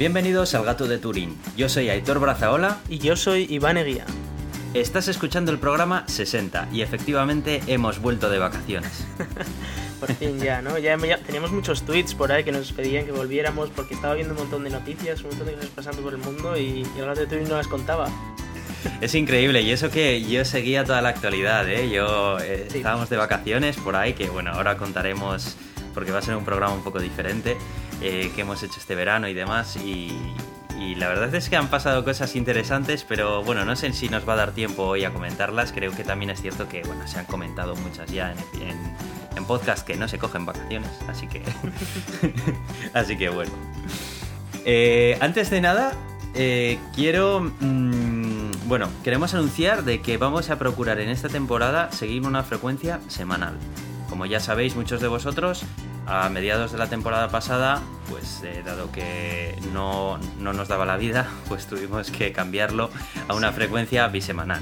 Bienvenidos al Gato de Turín. Yo soy Aitor Brazaola. Y yo soy Iván Eguía. Estás escuchando el programa 60 y efectivamente hemos vuelto de vacaciones. por fin ya, ¿no? Ya, teníamos muchos tweets por ahí que nos pedían que volviéramos porque estaba viendo un montón de noticias, un montón de cosas pasando por el mundo y, y el Gato de Turín no las contaba. Es increíble, y eso que yo seguía toda la actualidad, ¿eh? Yo eh, estábamos de vacaciones por ahí, que bueno, ahora contaremos, porque va a ser un programa un poco diferente, eh, que hemos hecho este verano y demás, y, la verdad es que han pasado cosas interesantes, pero bueno, no sé si nos va a dar tiempo hoy a comentarlas, creo que también es cierto que bueno, se han comentado muchas ya en, podcast que no se cogen vacaciones, así que... así que bueno. Eh, antes de nada, quiero... Mm, bueno, queremos anunciar de que vamos a procurar en esta temporada seguir una frecuencia semanal. Como ya sabéis muchos de vosotros, a mediados de la temporada pasada, pues eh, dado que no, no nos daba la vida, pues tuvimos que cambiarlo a una frecuencia bisemanal.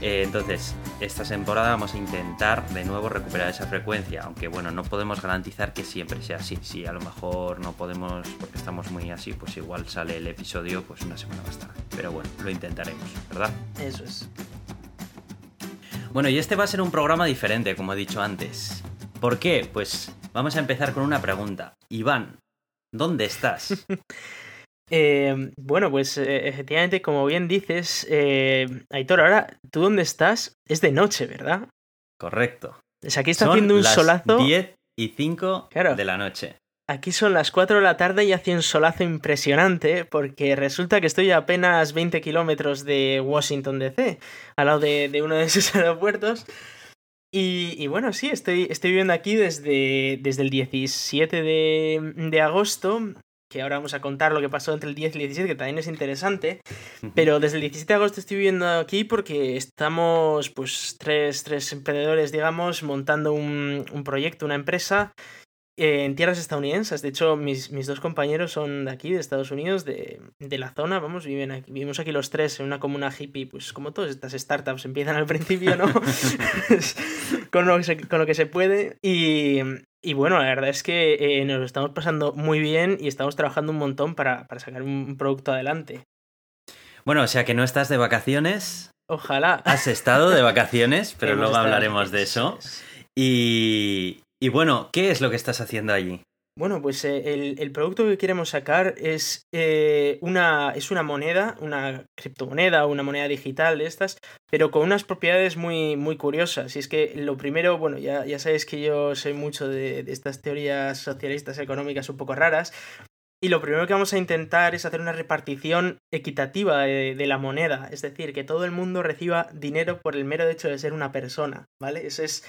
Eh, entonces, esta temporada vamos a intentar de nuevo recuperar esa frecuencia, aunque bueno, no podemos garantizar que siempre sea así. Si a lo mejor no podemos, porque estamos muy así, pues igual sale el episodio pues una semana más tarde. Pero bueno, lo intentaremos, ¿verdad? Eso es. Bueno, y este va a ser un programa diferente, como he dicho antes. ¿Por qué? Pues vamos a empezar con una pregunta. Iván, ¿dónde estás? Eh, bueno, pues eh, efectivamente, como bien dices, eh, Aitor, ahora, ¿tú dónde estás? Es de noche, ¿verdad? Correcto. Pues aquí está haciendo un solazo. 10 y 5 de la noche. Aquí son las 4 de la tarde y hace un solazo impresionante porque resulta que estoy a apenas 20 kilómetros de Washington DC, al lado de, uno de esos aeropuertos. Y, bueno, sí, estoy, estoy viviendo aquí desde, desde el 17 de, de agosto que ahora vamos a contar lo que pasó entre el 10 y el 17, que también es interesante. Pero desde el 17 de agosto estoy viviendo aquí porque estamos, pues, tres, tres emprendedores, digamos, montando un, un proyecto, una empresa en tierras estadounidenses. De hecho, mis, mis, dos compañeros son de aquí, de Estados Unidos, de, de, la zona. Vamos, viven aquí, vivimos aquí los tres en una comuna hippie, pues como todas estas startups empiezan al principio, ¿no? con, lo que se, con lo que se puede. Y, y bueno, la verdad es que eh, nos lo estamos pasando muy bien y estamos trabajando un montón para, para sacar un producto adelante. Bueno, o sea que no estás de vacaciones. Ojalá. Has estado de vacaciones, pero luego hablaremos de eso. Y, y bueno, ¿qué es lo que estás haciendo allí? Bueno, pues eh, el, producto que queremos sacar es, eh, una, es una moneda, una criptomoneda, una moneda digital de estas, pero con unas propiedades muy, muy curiosas. Y es que lo primero, bueno, ya, ya sabéis que yo soy mucho de, estas teorías socialistas económicas un poco raras, y lo primero que vamos a intentar es hacer una repartición equitativa de, de, la moneda, es decir, que todo el mundo reciba dinero por el mero hecho de ser una persona, ¿vale? Eso es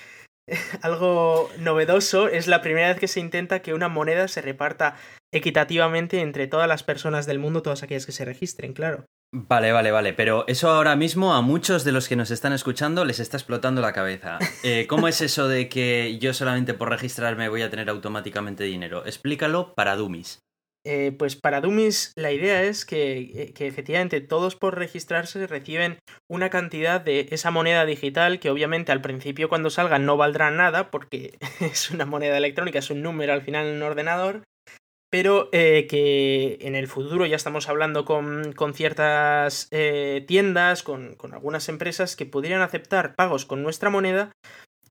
algo novedoso. Es la primera vez que se intenta que una moneda se reparta equitativamente entre todas las personas del mundo, todas aquellas que se registren, claro. Vale, vale, vale, pero eso ahora mismo a muchos de los que nos están escuchando les está explotando la cabeza. Eh, ¿Cómo es eso de que yo solamente por registrarme voy a tener automáticamente dinero? Explícalo para Dummies. Eh, pues para Dummies la idea es eh, que, efectivamente todos por registrarse reciben una cantidad de esa moneda digital que obviamente al principio cuando salga no valdrá nada porque es una moneda electrónica, es un número al final en un ordenador, pero eh, que en el futuro ya estamos hablando con, con ciertas tiendas, con, con algunas empresas que podrían aceptar pagos con nuestra moneda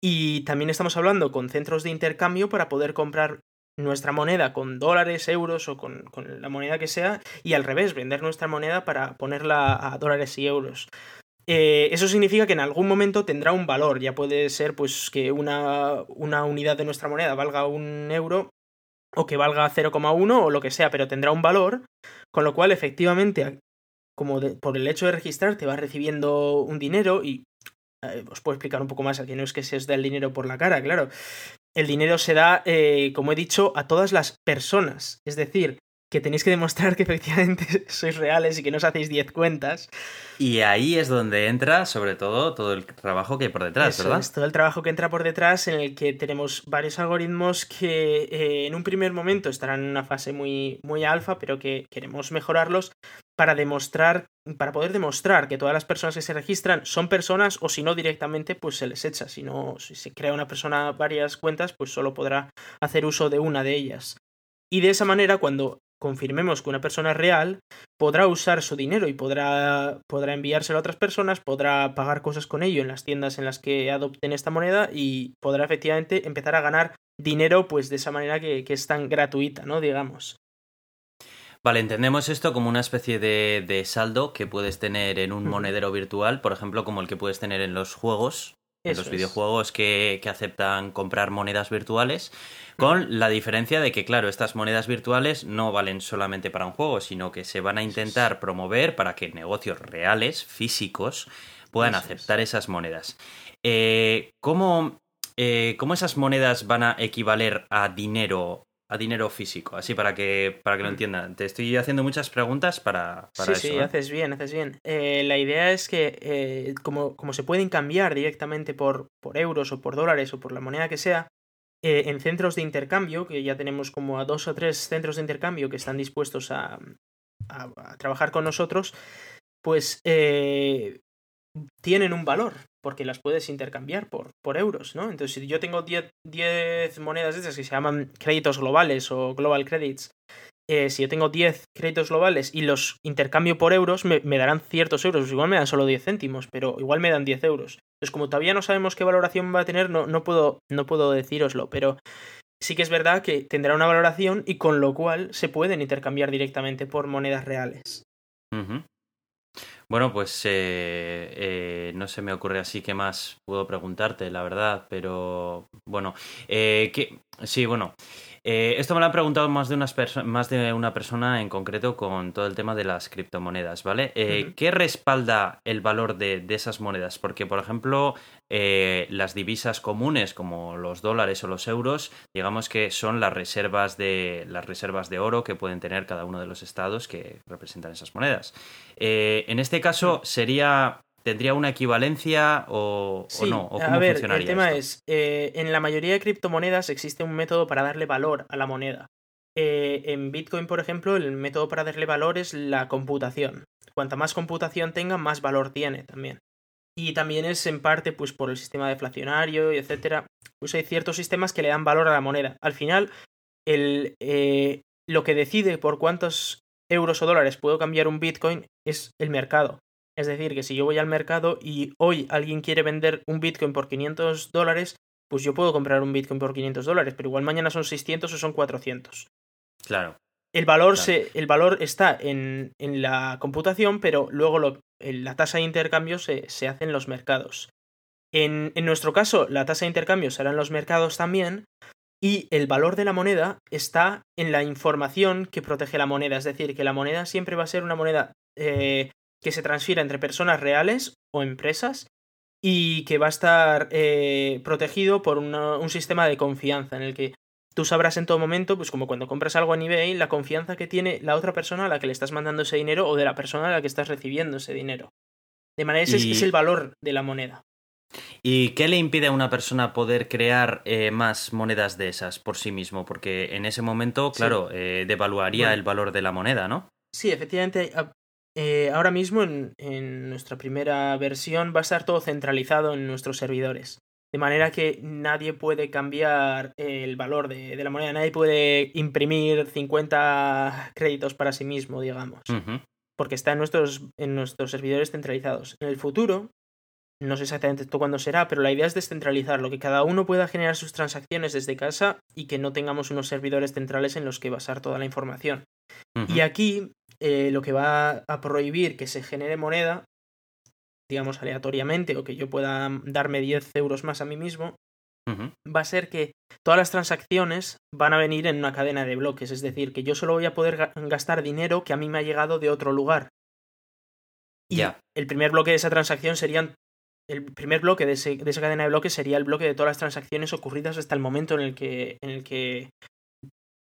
y también estamos hablando con centros de intercambio para poder comprar nuestra moneda con dólares, euros o con, la moneda que sea, y al revés, vender nuestra moneda para ponerla a dólares y euros. Eh, eso significa que en algún momento tendrá un valor, ya puede ser pues que una, una unidad de nuestra moneda valga un euro o que valga 0,1 o lo que sea, pero tendrá un valor, con lo cual efectivamente, como por el hecho de registrar, te vas recibiendo un dinero y eh, os puedo explicar un poco más, aquí no es que se os dé el dinero por la cara, claro, el dinero se da, eh, como he dicho, a todas las personas. Es decir, que tenéis que demostrar que efectivamente sois reales y que no os hacéis 10 cuentas. Y ahí es donde entra, sobre todo, todo el trabajo que hay por detrás, ¿verdad? todo el trabajo que entra por detrás, en el que tenemos varios algoritmos que eh, en un primer momento estarán en una fase muy, muy alfa, pero que queremos mejorarlos para demostrar, para poder demostrar que todas las personas que se registran son personas o si no directamente pues se les echa. Si no, si se crea una persona varias cuentas, pues solo podrá hacer uso de una de ellas. Y de esa manera, cuando confirmemos que una persona es real, podrá usar su dinero y podrá, podrá enviárselo a otras personas, podrá pagar cosas con ello en las tiendas en las que adopten esta moneda y podrá efectivamente empezar a ganar dinero pues de esa manera que, que es tan gratuita, ¿no? Digamos. Vale, entendemos esto como una especie de, de saldo que puedes tener en un monedero virtual, por ejemplo, como el que puedes tener en los juegos, en los videojuegos que, que, aceptan comprar monedas virtuales, con la diferencia de que, claro, estas monedas virtuales no valen solamente para un juego, sino que se van a intentar promover para que negocios reales, físicos, puedan aceptar esas monedas. Eh, ¿cómo, eh, ¿Cómo esas monedas van a equivaler a dinero a dinero físico, así para que, para que lo mm. entiendan. Te estoy haciendo muchas preguntas para, para sí, eso. Sí, haces bien, haces bien. Eh, la idea es que eh, como, como, se pueden cambiar directamente por, por, euros o por dólares o por la moneda que sea, eh, en centros de intercambio, que ya tenemos como a dos o tres centros de intercambio que están dispuestos a, a, a trabajar con nosotros, pues tienen un valor, porque las puedes intercambiar por, por euros, ¿no? Entonces, si yo tengo 10, monedas de estas que se llaman créditos globales o global credits, eh, si yo tengo 10 créditos globales y los intercambio por euros, me, darán ciertos euros. Igual me dan solo 10 céntimos, pero igual me dan 10 euros. Entonces, como todavía no sabemos qué valoración va a tener, no, no, puedo, no puedo decíroslo, pero sí que es verdad que tendrá una valoración y con lo cual se pueden intercambiar directamente por monedas reales. Bueno, pues eh, eh, no se me ocurre así que más puedo preguntarte, la verdad, pero bueno, eh, que, sí, bueno, eh, esto me lo han preguntado más de, unas más de una persona en concreto con todo el tema de las criptomonedas, ¿vale? Eh, ¿Qué respalda el valor de, esas monedas? Porque, por ejemplo, eh, las divisas comunes como los dólares o los euros, digamos que son las reservas de las reservas de oro que pueden tener cada uno de los estados que representan esas monedas. en este caso sería ¿Tendría una equivalencia o, no? ¿O a ver, el tema es, eh, en la mayoría de criptomonedas existe un método para darle valor a la moneda. Eh, en Bitcoin, por ejemplo, el método para darle valor es la computación. Cuanta más computación tenga, más valor tiene también. Y también es en parte pues por el sistema deflacionario etcétera. Pues hay ciertos sistemas que le dan valor a la moneda. Al final, el, eh, lo que decide por cuántos euros o dólares puedo cambiar un Bitcoin es el mercado. Es decir, que si yo voy al mercado y hoy alguien quiere vender un Bitcoin por 500 dólares, pues yo puedo comprar un Bitcoin por 500 dólares, pero igual mañana son 600 o son 400. Claro. El valor, Se, el valor está en, en, la computación, pero luego lo, la tasa de intercambio se, se hace en los mercados. En, en, nuestro caso, la tasa de intercambio será en los mercados también, y el valor de la moneda está en la información que protege la moneda. Es decir, que la moneda siempre va a ser una moneda eh, que se transfiera entre personas reales o empresas y que va a estar eh, protegido por un sistema de confianza en el que tú sabrás en todo momento, pues como cuando compras algo en eBay, la confianza que tiene la otra persona a la que le estás mandando ese dinero o de la persona a la que estás recibiendo ese dinero. De manera ese es el valor de la moneda. ¿Y qué le impide a una persona poder crear eh, más monedas de esas por sí mismo? Porque en ese momento, claro, eh, devaluaría el valor de la moneda, ¿no? Sí, efectivamente, eh, ahora mismo en, nuestra primera versión va a estar todo centralizado en nuestros servidores. De manera que nadie puede cambiar el valor de, la moneda, nadie puede imprimir 50 créditos para sí mismo, digamos. Porque está en nuestros, en nuestros servidores centralizados. En el futuro, no sé exactamente cuándo será, pero la idea es descentralizarlo, que cada uno pueda generar sus transacciones desde casa y que no tengamos unos servidores centrales en los que basar toda la información. Y aquí eh, lo que va a prohibir que se genere moneda, digamos aleatoriamente, o que yo pueda darme 10 euros más a mí mismo, va a ser que todas las transacciones van a venir en una cadena de bloques, es decir, que yo solo voy a poder gastar dinero que a mí me ha llegado de otro lugar. Y el primer bloque de esa transacción serían. El primer bloque de, de, esa cadena de bloques sería el bloque de todas las transacciones ocurridas hasta el momento en el que, en el que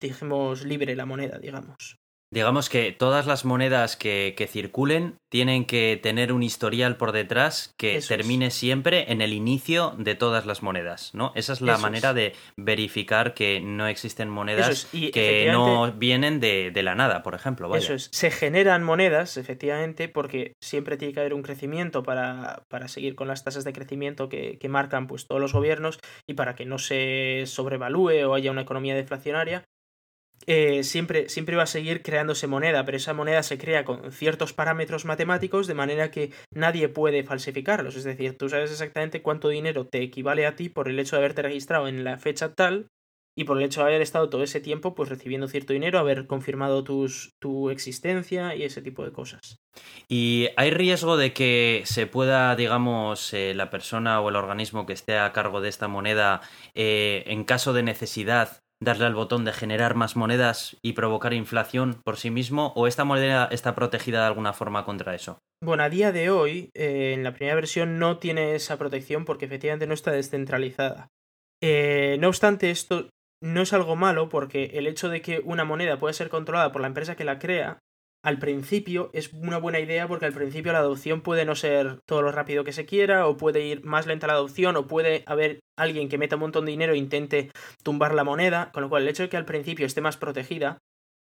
dijimos libre la moneda, digamos. Digamos que todas las monedas que, que, circulen tienen que tener un historial por detrás que termine siempre en el inicio de todas las monedas, ¿no? Esa es la manera de verificar que no existen monedas que no vienen de, de, la nada, por ejemplo. Eso es. Se generan monedas, efectivamente, porque siempre tiene que haber un crecimiento para, para seguir con las tasas de crecimiento que, que marcan pues, todos los gobiernos y para que no se sobrevalúe o haya una economía deflacionaria eh, siempre, siempre va a seguir creándose moneda, pero esa moneda se crea con ciertos parámetros matemáticos de manera que nadie puede falsificarlos. Es decir, tú sabes exactamente cuánto dinero te equivale a ti por el hecho de haberte registrado en la fecha tal y por el hecho de haber estado todo ese tiempo pues recibiendo cierto dinero, haber confirmado tus, tu existencia y ese tipo de cosas. ¿Y hay riesgo de que se pueda, digamos, eh, la persona o el organismo que esté a cargo de esta moneda, eh, en caso de necesidad, darle al botón de generar más monedas y provocar inflación por sí mismo? ¿O esta moneda está protegida de alguna forma contra eso? Bueno, a día de hoy, eh, en la primera versión no tiene esa protección porque efectivamente no está descentralizada. no obstante, esto no es algo malo porque el hecho de que una moneda pueda ser controlada por la empresa que la crea, al principio es una buena idea porque al principio la adopción puede no ser todo lo rápido que se quiera o puede ir más lenta la adopción o puede haber alguien que meta un montón de dinero e intente tumbar la moneda, con lo cual el hecho de que al principio esté más protegida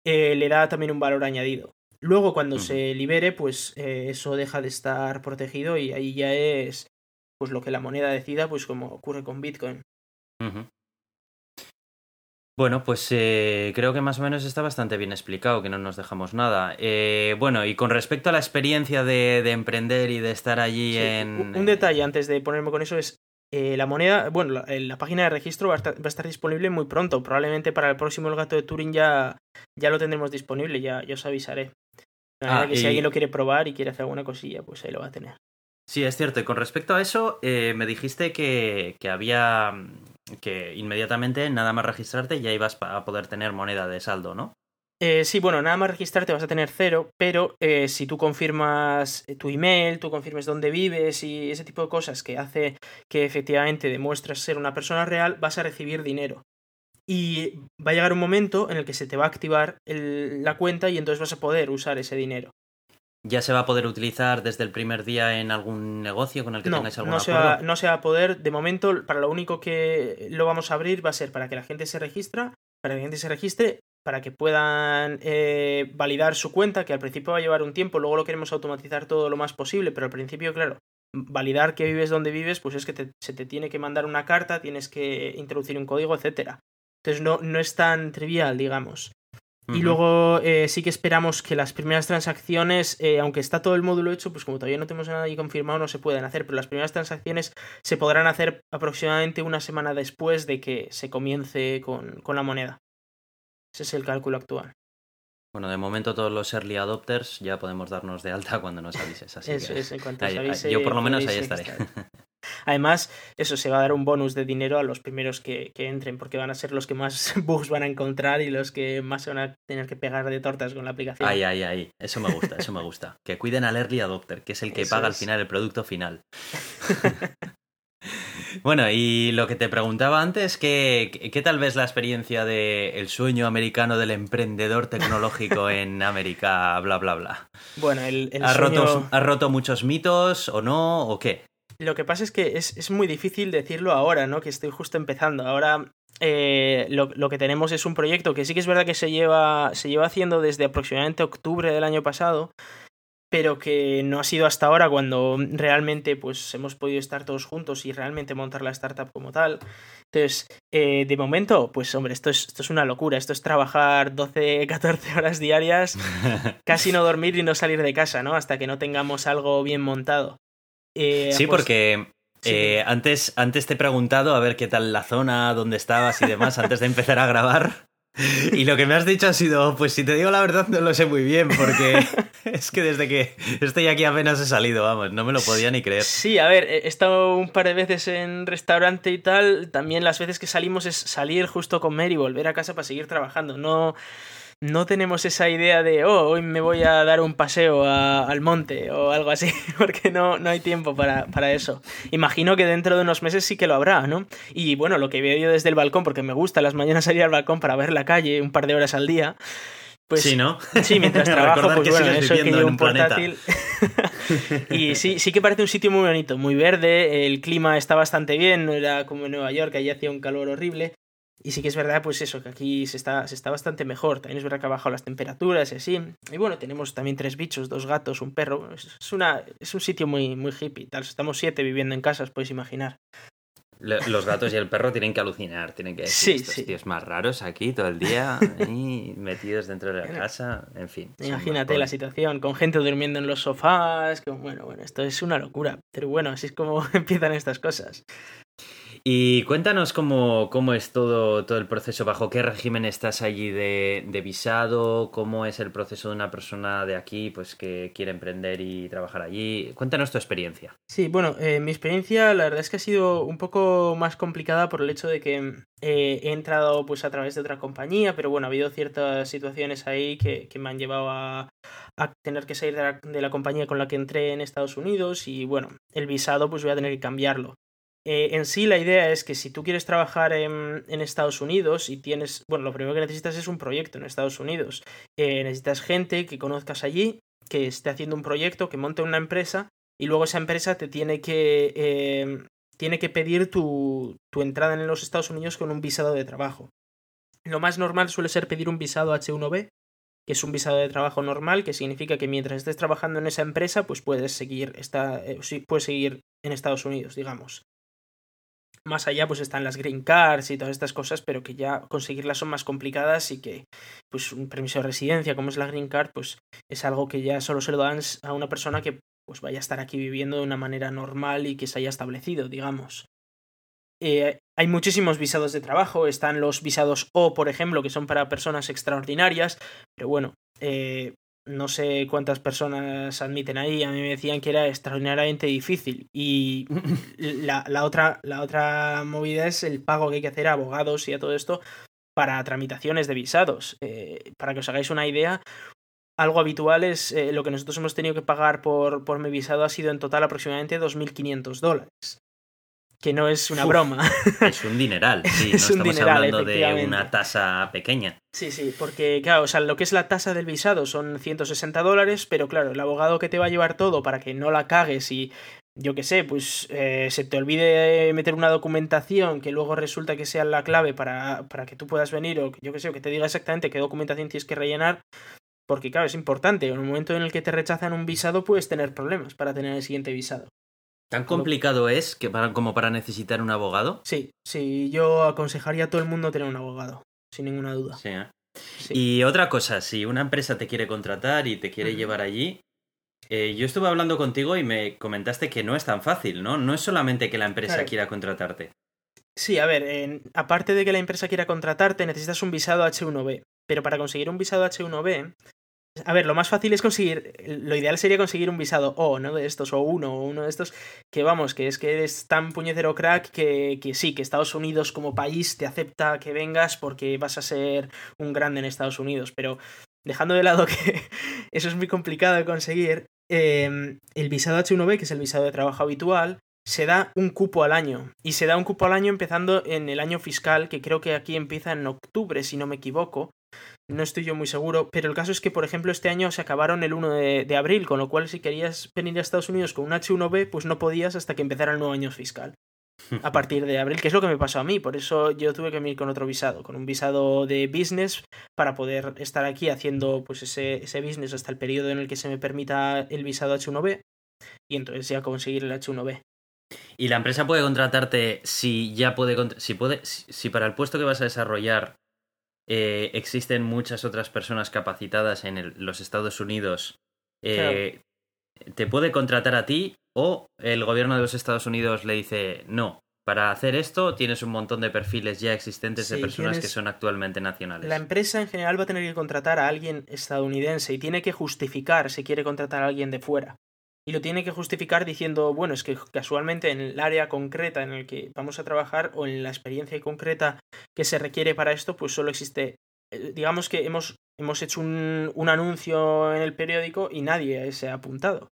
eh, le da también un valor añadido. Luego cuando se libere pues eh, eso deja de estar protegido y ahí ya es pues lo que la moneda decida pues como ocurre con Bitcoin. Bueno, pues eh, creo que más o menos está bastante bien explicado, que no nos dejamos nada. Eh, bueno, y con respecto a la experiencia de, emprender y de estar allí en... Un detalle antes de ponerme con eso es, eh, la moneda, bueno, la, página de registro va a, estar, disponible muy pronto. Probablemente para el próximo El Gato de Turing ya, ya lo tendremos disponible, ya, os avisaré. Ah, que si alguien lo quiere probar y quiere hacer alguna cosilla, pues ahí lo va a tener. Sí, es cierto. Y con respecto a eso, me dijiste que, que había que inmediatamente nada más registrarte ya ibas a poder tener moneda de saldo, ¿no? Eh, sí, bueno, nada más registrarte vas a tener cero, pero eh, si tú confirmas tu email, tú confirmes dónde vives y ese tipo de cosas que hace que efectivamente demuestres ser una persona real, vas a recibir dinero. Y va a llegar un momento en el que se te va a activar la cuenta y entonces vas a poder usar ese dinero. ¿Ya se va a poder utilizar desde el primer día en algún negocio con el que tengáis algún no se Va, no se va a poder. De momento, para lo único que lo vamos a abrir va a ser para que la gente se registra, para que la gente se registre, para que puedan eh, validar su cuenta, que al principio va a llevar un tiempo, luego lo queremos automatizar todo lo más posible, pero al principio, claro, validar que vives donde vives, pues es que se te tiene que mandar una carta, tienes que introducir un código, etcétera. Entonces no, no es tan trivial, digamos. Y luego eh, sí que esperamos que las primeras transacciones, eh, aunque está todo el módulo hecho, pues como todavía no tenemos nada ahí confirmado, no se pueden hacer, pero las primeras transacciones se podrán hacer aproximadamente una semana después de que se comience con, con la moneda. Ese es el cálculo actual. Bueno, de momento todos los early adopters ya podemos darnos de alta cuando nos avises. Así Eso es, en cuanto Yo por lo menos ahí estaré. Además, eso se va a dar un bonus de dinero a los primeros que, entren, porque van a ser los que más bugs van a encontrar y los que más se van a tener que pegar de tortas con la aplicación. Ay, ay, ay. Eso me gusta, eso me gusta. Que cuiden al early adopter, que es el que paga al final el producto final. Bueno, y lo que te preguntaba antes, ¿qué, qué tal ves la experiencia del sueño americano del emprendedor tecnológico en América, bla, bla, bla? Bueno, el, ¿Ha, roto, ¿Ha roto muchos mitos o no, o qué? Lo que pasa es que es, muy difícil decirlo ahora, ¿no? Que estoy justo empezando. Ahora eh, lo, que tenemos es un proyecto que sí que es verdad que se lleva, se lleva haciendo desde aproximadamente octubre del año pasado, pero que no ha sido hasta ahora cuando realmente pues hemos podido estar todos juntos y realmente montar la startup como tal. Entonces, eh, de momento, pues hombre, esto es, esto es una locura. Esto es trabajar 12, 14 horas diarias, casi no dormir y no salir de casa, ¿no? Hasta que no tengamos algo bien montado. Eh, sí, pues, porque eh, antes, antes te he preguntado a ver qué tal la zona, dónde estabas y demás, antes de empezar a grabar. Y lo que me has dicho ha sido, pues si te digo la verdad no lo sé muy bien, porque es que desde que estoy aquí apenas he salido, vamos, no me lo podía ni creer. Sí, a ver, he estado un par de veces en restaurante y tal, también las veces que salimos es salir justo con Mary y volver a casa para seguir trabajando, no no tenemos esa idea de, oh, hoy me voy a dar un paseo al monte o algo así, porque no, no hay tiempo para, para, eso. Imagino que dentro de unos meses sí que lo habrá, ¿no? Y bueno, lo que veo yo desde el balcón, porque me gusta las mañanas salir al balcón para ver la calle un par de horas al día. Pues, sí, ¿no? Sí, mientras trabajo, pues bueno, eso que llevo un portátil. y sí, sí que parece un sitio muy bonito, muy verde, el clima está bastante bien, no era como en Nueva York, allí hacía un calor horrible. Y sí que es verdad, pues eso, que aquí se está, se está bastante mejor. También es verdad que ha bajado las temperaturas y así. Y bueno, tenemos también tres bichos, dos gatos, un perro. Es, una, es un sitio muy, muy hippie. Tal. Estamos siete viviendo en casa, os podéis imaginar. Los gatos y el perro tienen que alucinar, tienen que decir sí, estos tíos más raros aquí todo el día, metidos dentro de la casa, en fin. Imagínate la situación, con gente durmiendo en los sofás, bueno, bueno, esto es una locura, pero bueno, así es como empiezan estas cosas. Y cuéntanos cómo, cómo es todo, todo el proceso, bajo qué régimen estás allí de, de, visado, cómo es el proceso de una persona de aquí pues que quiere emprender y trabajar allí. Cuéntanos tu experiencia. Sí, bueno, eh, mi experiencia la verdad es que ha sido un poco más complicada por el hecho de que eh, he entrado pues a través de otra compañía, pero bueno, ha habido ciertas situaciones ahí que, que me han llevado a, tener que salir de la, de la compañía con la que entré en Estados Unidos y bueno, el visado pues voy a tener que cambiarlo. Eh, en sí, la idea es que si tú quieres trabajar en, Estados Unidos y tienes, bueno, lo primero que necesitas es un proyecto en Estados Unidos. Eh, necesitas gente que conozcas allí, que esté haciendo un proyecto, que monte una empresa y luego esa empresa te tiene que, eh, tiene que pedir tu, tu entrada en los Estados Unidos con un visado de trabajo. Lo más normal suele ser pedir un visado H1B, que es un visado de trabajo normal, que significa que mientras estés trabajando en esa empresa, pues puedes seguir, puedes seguir en Estados Unidos, digamos. Más allá pues están las green cards y todas estas cosas, pero que ya conseguirlas son más complicadas y que pues un permiso de residencia como es la green card pues es algo que ya solo se lo dan a una persona que pues vaya a estar aquí viviendo de una manera normal y que se haya establecido, digamos. Eh, hay muchísimos visados de trabajo, están los visados O, por ejemplo, que son para personas extraordinarias, pero bueno, eh, no sé cuántas personas admiten ahí, a mí me decían que era extraordinariamente difícil. Y la, otra, la otra movida es el pago que hay que hacer a abogados y a todo esto para tramitaciones de visados. Eh, para que os hagáis una idea, algo habitual es eh, lo que nosotros hemos tenido que pagar por, por mi visado ha sido en total aproximadamente 2.500 dólares que no es una broma. Es un dineral, sí, no estamos hablando de una tasa pequeña. Sí, sí, porque claro, o sea, lo que es la tasa del visado son 160 dólares, pero claro, el abogado que te va a llevar todo para que no la cagues y yo qué sé, pues eh, se te olvide meter una documentación que luego resulta que sea la clave para, para que tú puedas venir o yo qué sé, o que te diga exactamente qué documentación tienes que rellenar, porque claro, es importante, en el momento en el que te rechazan un visado puedes tener problemas para tener el siguiente visado. ¿Tan complicado es que para, como para necesitar un abogado? Sí, sí, yo aconsejaría a todo el mundo tener un abogado, sin ninguna duda. Sí, ¿eh? Y otra cosa, si una empresa te quiere contratar y te quiere llevar allí, eh, yo estuve hablando contigo y me comentaste que no es tan fácil, ¿no? No es solamente que la empresa quiera contratarte. Sí, a ver, aparte de que la empresa quiera contratarte, necesitas un visado H1B. Pero para conseguir un visado H1B, a ver, lo más fácil es conseguir, lo ideal sería conseguir un visado O, ¿no? De estos, o uno, o uno de estos, que vamos, que es que eres tan puñetero crack que, sí, que Estados Unidos como país te acepta que vengas porque vas a ser un grande en Estados Unidos, pero dejando de lado que eso es muy complicado de conseguir, em, el visado H1B, que es el visado de trabajo habitual, se da un cupo al año. Y se da un cupo al año empezando en el año fiscal, que creo que aquí empieza en octubre, si no me equivoco. No estoy yo muy seguro, pero el caso es que, por ejemplo, este año se acabaron el 1 de, abril, con lo cual si querías venir a Estados Unidos con un H1B, pues no podías hasta que empezara el nuevo año fiscal. A partir de abril, que es lo que me pasó a mí, por eso yo tuve que venir con otro visado, con un visado de business para poder estar aquí haciendo pues ese, ese business hasta el periodo en el que se me permita el visado H1B y entonces ya conseguir el H1B. ¿Y la empresa puede contratarte si ya puede, si puede, si para el puesto que vas a desarrollar eh, existen muchas otras personas capacitadas en los Estados Unidos, eh, ¿te puede contratar a ti o el gobierno de los Estados Unidos le dice no? Para hacer esto tienes un montón de perfiles ya existentes de personas que son actualmente nacionales. La empresa en general va a tener que contratar a alguien estadounidense y tiene que justificar si quiere contratar a alguien de fuera y lo tiene que justificar diciendo, bueno, es que casualmente en el área concreta en el que vamos a trabajar o en la experiencia concreta que se requiere para esto, pues solo existe, eh, digamos que hemos, hemos hecho un, un anuncio en el periódico y nadie se ha apuntado.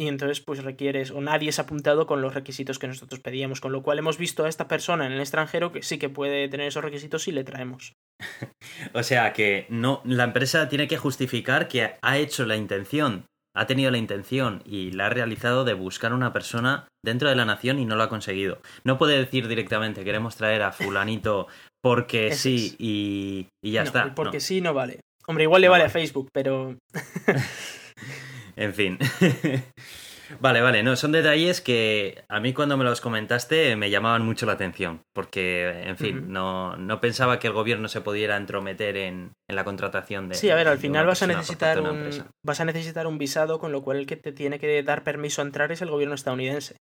Y entonces pues requieres, o nadie se ha apuntado con los requisitos que nosotros pedíamos, con lo cual hemos visto a esta persona en el extranjero que sí que puede tener esos requisitos y le traemos. o sea que no, la empresa tiene que justificar que ha hecho la intención ha tenido la intención y la ha realizado de buscar una persona dentro de la nación y no lo ha conseguido. No puede decir directamente queremos traer a fulanito porque sí y, ya está. Porque sí no vale. Hombre, igual le vale, a Facebook, pero... en fin. Vale, vale, no, son detalles que a mí cuando me los comentaste me llamaban mucho la atención, porque, en fin, no, no pensaba que el gobierno se pudiera entrometer en, la contratación de... Sí, a ver, al final vas a, necesitar un, vas a necesitar un visado, con lo cual el que te tiene que dar permiso a entrar es el gobierno estadounidense.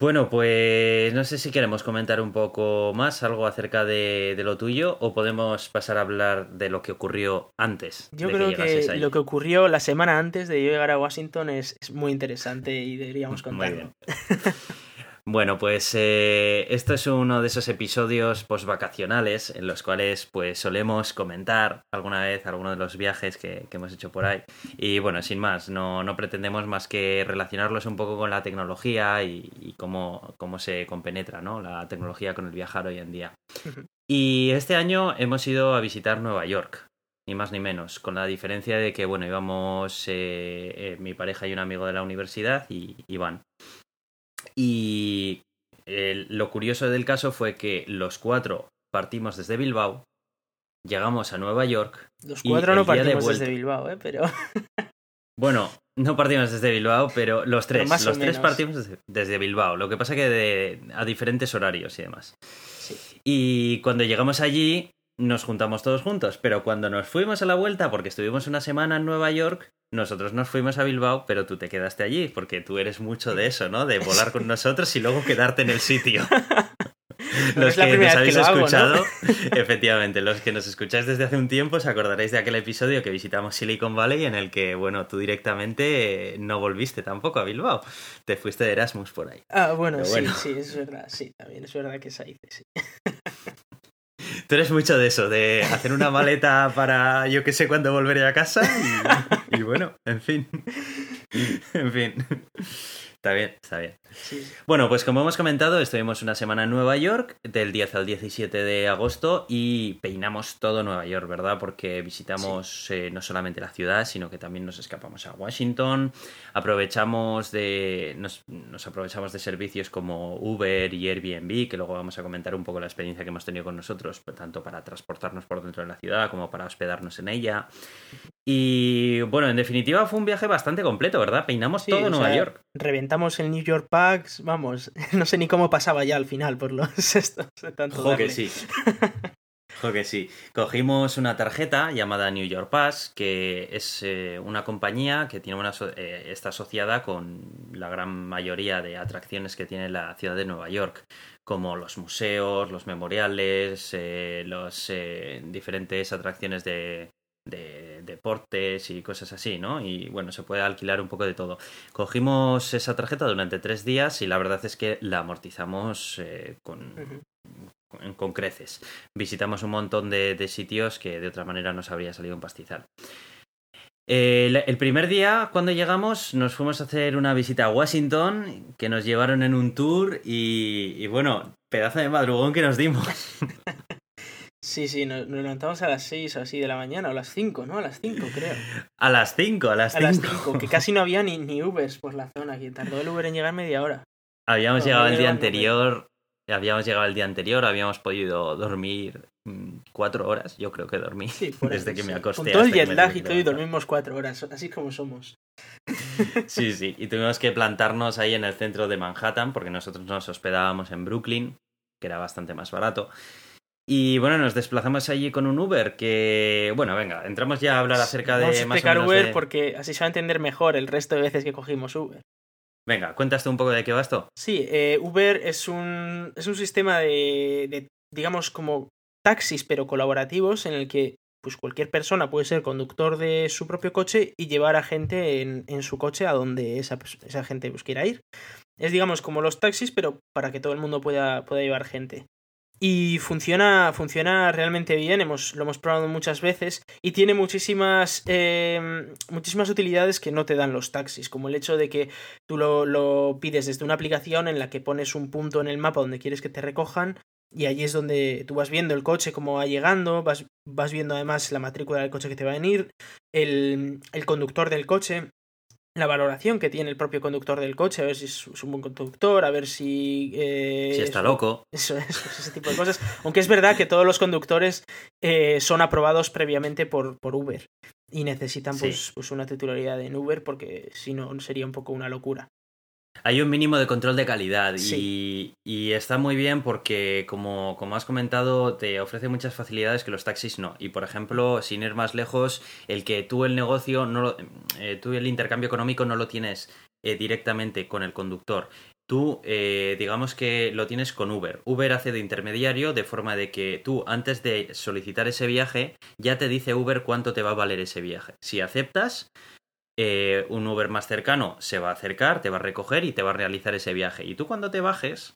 Bueno, pues no sé si queremos comentar un poco más, algo acerca de, lo tuyo, o podemos pasar a hablar de lo que ocurrió antes. Yo creo que, lo que ocurrió la semana antes de yo llegar a Washington es, muy interesante y deberíamos contarlo. Bueno, pues eh, esto es uno de esos episodios post-vacacionales en los cuales pues solemos comentar alguna vez algunos de los viajes que, hemos hecho por ahí. Y bueno, sin más, no, no, pretendemos más que relacionarlos un poco con la tecnología y, cómo, cómo, se compenetra ¿no? la tecnología con el viajar hoy en día. Y este año hemos ido a visitar Nueva York, ni más ni menos, con la diferencia de que, bueno, íbamos eh, eh, mi pareja y un amigo de la universidad y Iván. Y lo curioso del caso fue que los cuatro partimos desde Bilbao, llegamos a Nueva York. Los cuatro no partimos desde Bilbao, ¿eh? Pero. bueno, no partimos desde Bilbao, pero los tres. los tres partimos desde, Bilbao. Lo que pasa que a diferentes horarios y demás. Y cuando llegamos allí, nos juntamos todos juntos. Pero cuando nos fuimos a la vuelta, porque estuvimos una semana en Nueva York, nosotros nos fuimos a Bilbao, pero tú te quedaste allí, porque tú eres mucho de eso, ¿no? De volar con nosotros y luego quedarte en el sitio. los que nos habéis escuchado, efectivamente, los que nos escucháis desde hace un tiempo, os acordaréis de aquel episodio que visitamos Silicon Valley en el que, bueno, tú directamente no volviste tampoco a Bilbao. Te fuiste de Erasmus por ahí. Ah, bueno, sí, sí, es verdad, sí, también es verdad que es ahí, sí. Tú eres mucho de eso, de hacer una maleta para yo que sé cuándo volveré a casa y, bueno, en fin. En fin. Está bien, está bien. Bueno, pues como hemos comentado, estuvimos una semana en Nueva York, del 10 al 17 de agosto, y peinamos todo Nueva York, ¿verdad? Porque visitamos eh, no solamente la ciudad, sino que también nos escapamos a Washington, aprovechamos de. Nos, aprovechamos de servicios como Uber y Airbnb, que luego vamos a comentar un poco la experiencia que hemos tenido con nosotros, tanto para transportarnos por dentro de la ciudad como para hospedarnos en ella. Y bueno, en definitiva fue un viaje bastante completo, ¿verdad? Peinamos todo Nueva York. Reventamos el New York Vamos, no sé ni cómo pasaba ya al final por los estos tanto que sí. que sí. Cogimos una tarjeta llamada New York Pass, que es eh, una compañía que tiene una eh, está asociada con la gran mayoría de atracciones que tiene la ciudad de Nueva York, como los museos, los memoriales, eh, los diferentes atracciones de, de deportes y cosas así, ¿no? Y bueno, se puede alquilar un poco de todo. Cogimos esa tarjeta durante tres días y la verdad es que la amortizamos eh, con, con, creces. Visitamos un montón de, sitios que de otra manera nos habría salido un pastizal. el, primer día, cuando llegamos, nos fuimos a hacer una visita a Washington, que nos llevaron en un tour y, y bueno, pedazo de madrugón que nos dimos. Sí, sí, nos, levantamos a las 6 o así de la mañana, o a las 5, ¿no? A las 5, creo. A las 5, a las 5. A las 5, que casi no había ni, ni Ubers por la zona, que tardó el Uber en llegar media hora. Habíamos llegado el día anterior, habíamos llegado el día anterior, habíamos podido dormir mm, cuatro horas, yo creo que dormí, sí, desde que me acosté. Con todo el jet lag y todo y dormimos cuatro horas, así como somos. Sí, sí, y tuvimos que plantarnos ahí en el centro de Manhattan, porque nosotros nos hospedábamos en Brooklyn, que era bastante más barato. Y bueno, nos desplazamos allí con un Uber que, bueno, venga, entramos ya a hablar acerca de... Vamos a explicar Uber porque así se va a entender mejor el resto de veces que cogimos Uber. Venga, cuéntaste un poco de qué va esto. Sí, eh, Uber es un, es un sistema de, digamos, como taxis, pero colaborativos, en el que pues cualquier persona puede ser conductor de su propio coche y llevar a gente en, en su coche a donde esa, esa gente pues, quiera ir. Es, digamos, como los taxis, pero para que todo el mundo pueda, pueda llevar gente. Y funciona, funciona realmente bien, hemos, lo hemos probado muchas veces y tiene muchísimas, em, muchísimas utilidades que no te dan los taxis, como el hecho de que tú lo, lo, pides desde una aplicación en la que pones un punto en el mapa donde quieres que te recojan y allí es donde tú vas viendo el coche como va llegando, vas, vas viendo además la matrícula del coche que te va a venir, el, el conductor del coche, la valoración que tiene el propio conductor del coche, a ver si es, un buen conductor, a ver si... Eh, si está loco. Eso, ese tipo de cosas. Aunque es verdad que todos los conductores eh, son aprobados previamente por, por Uber. y necesitan pues, pues una titularidad en Uber porque si no sería un poco una locura. Hay un mínimo de control de calidad y, está muy bien porque, como, como, has comentado, te ofrece muchas facilidades que los taxis no. Y, por ejemplo, sin ir más lejos, el que tú el negocio, no eh, tú el intercambio económico no lo tienes eh, directamente con el conductor. Tú, eh, digamos que lo tienes con Uber. Uber hace de intermediario de forma de que tú, antes de solicitar ese viaje, ya te dice Uber cuánto te va a valer ese viaje. Si aceptas, eh, un Uber más cercano se va a acercar, te va a recoger y te va a realizar ese viaje. Y tú cuando te bajes,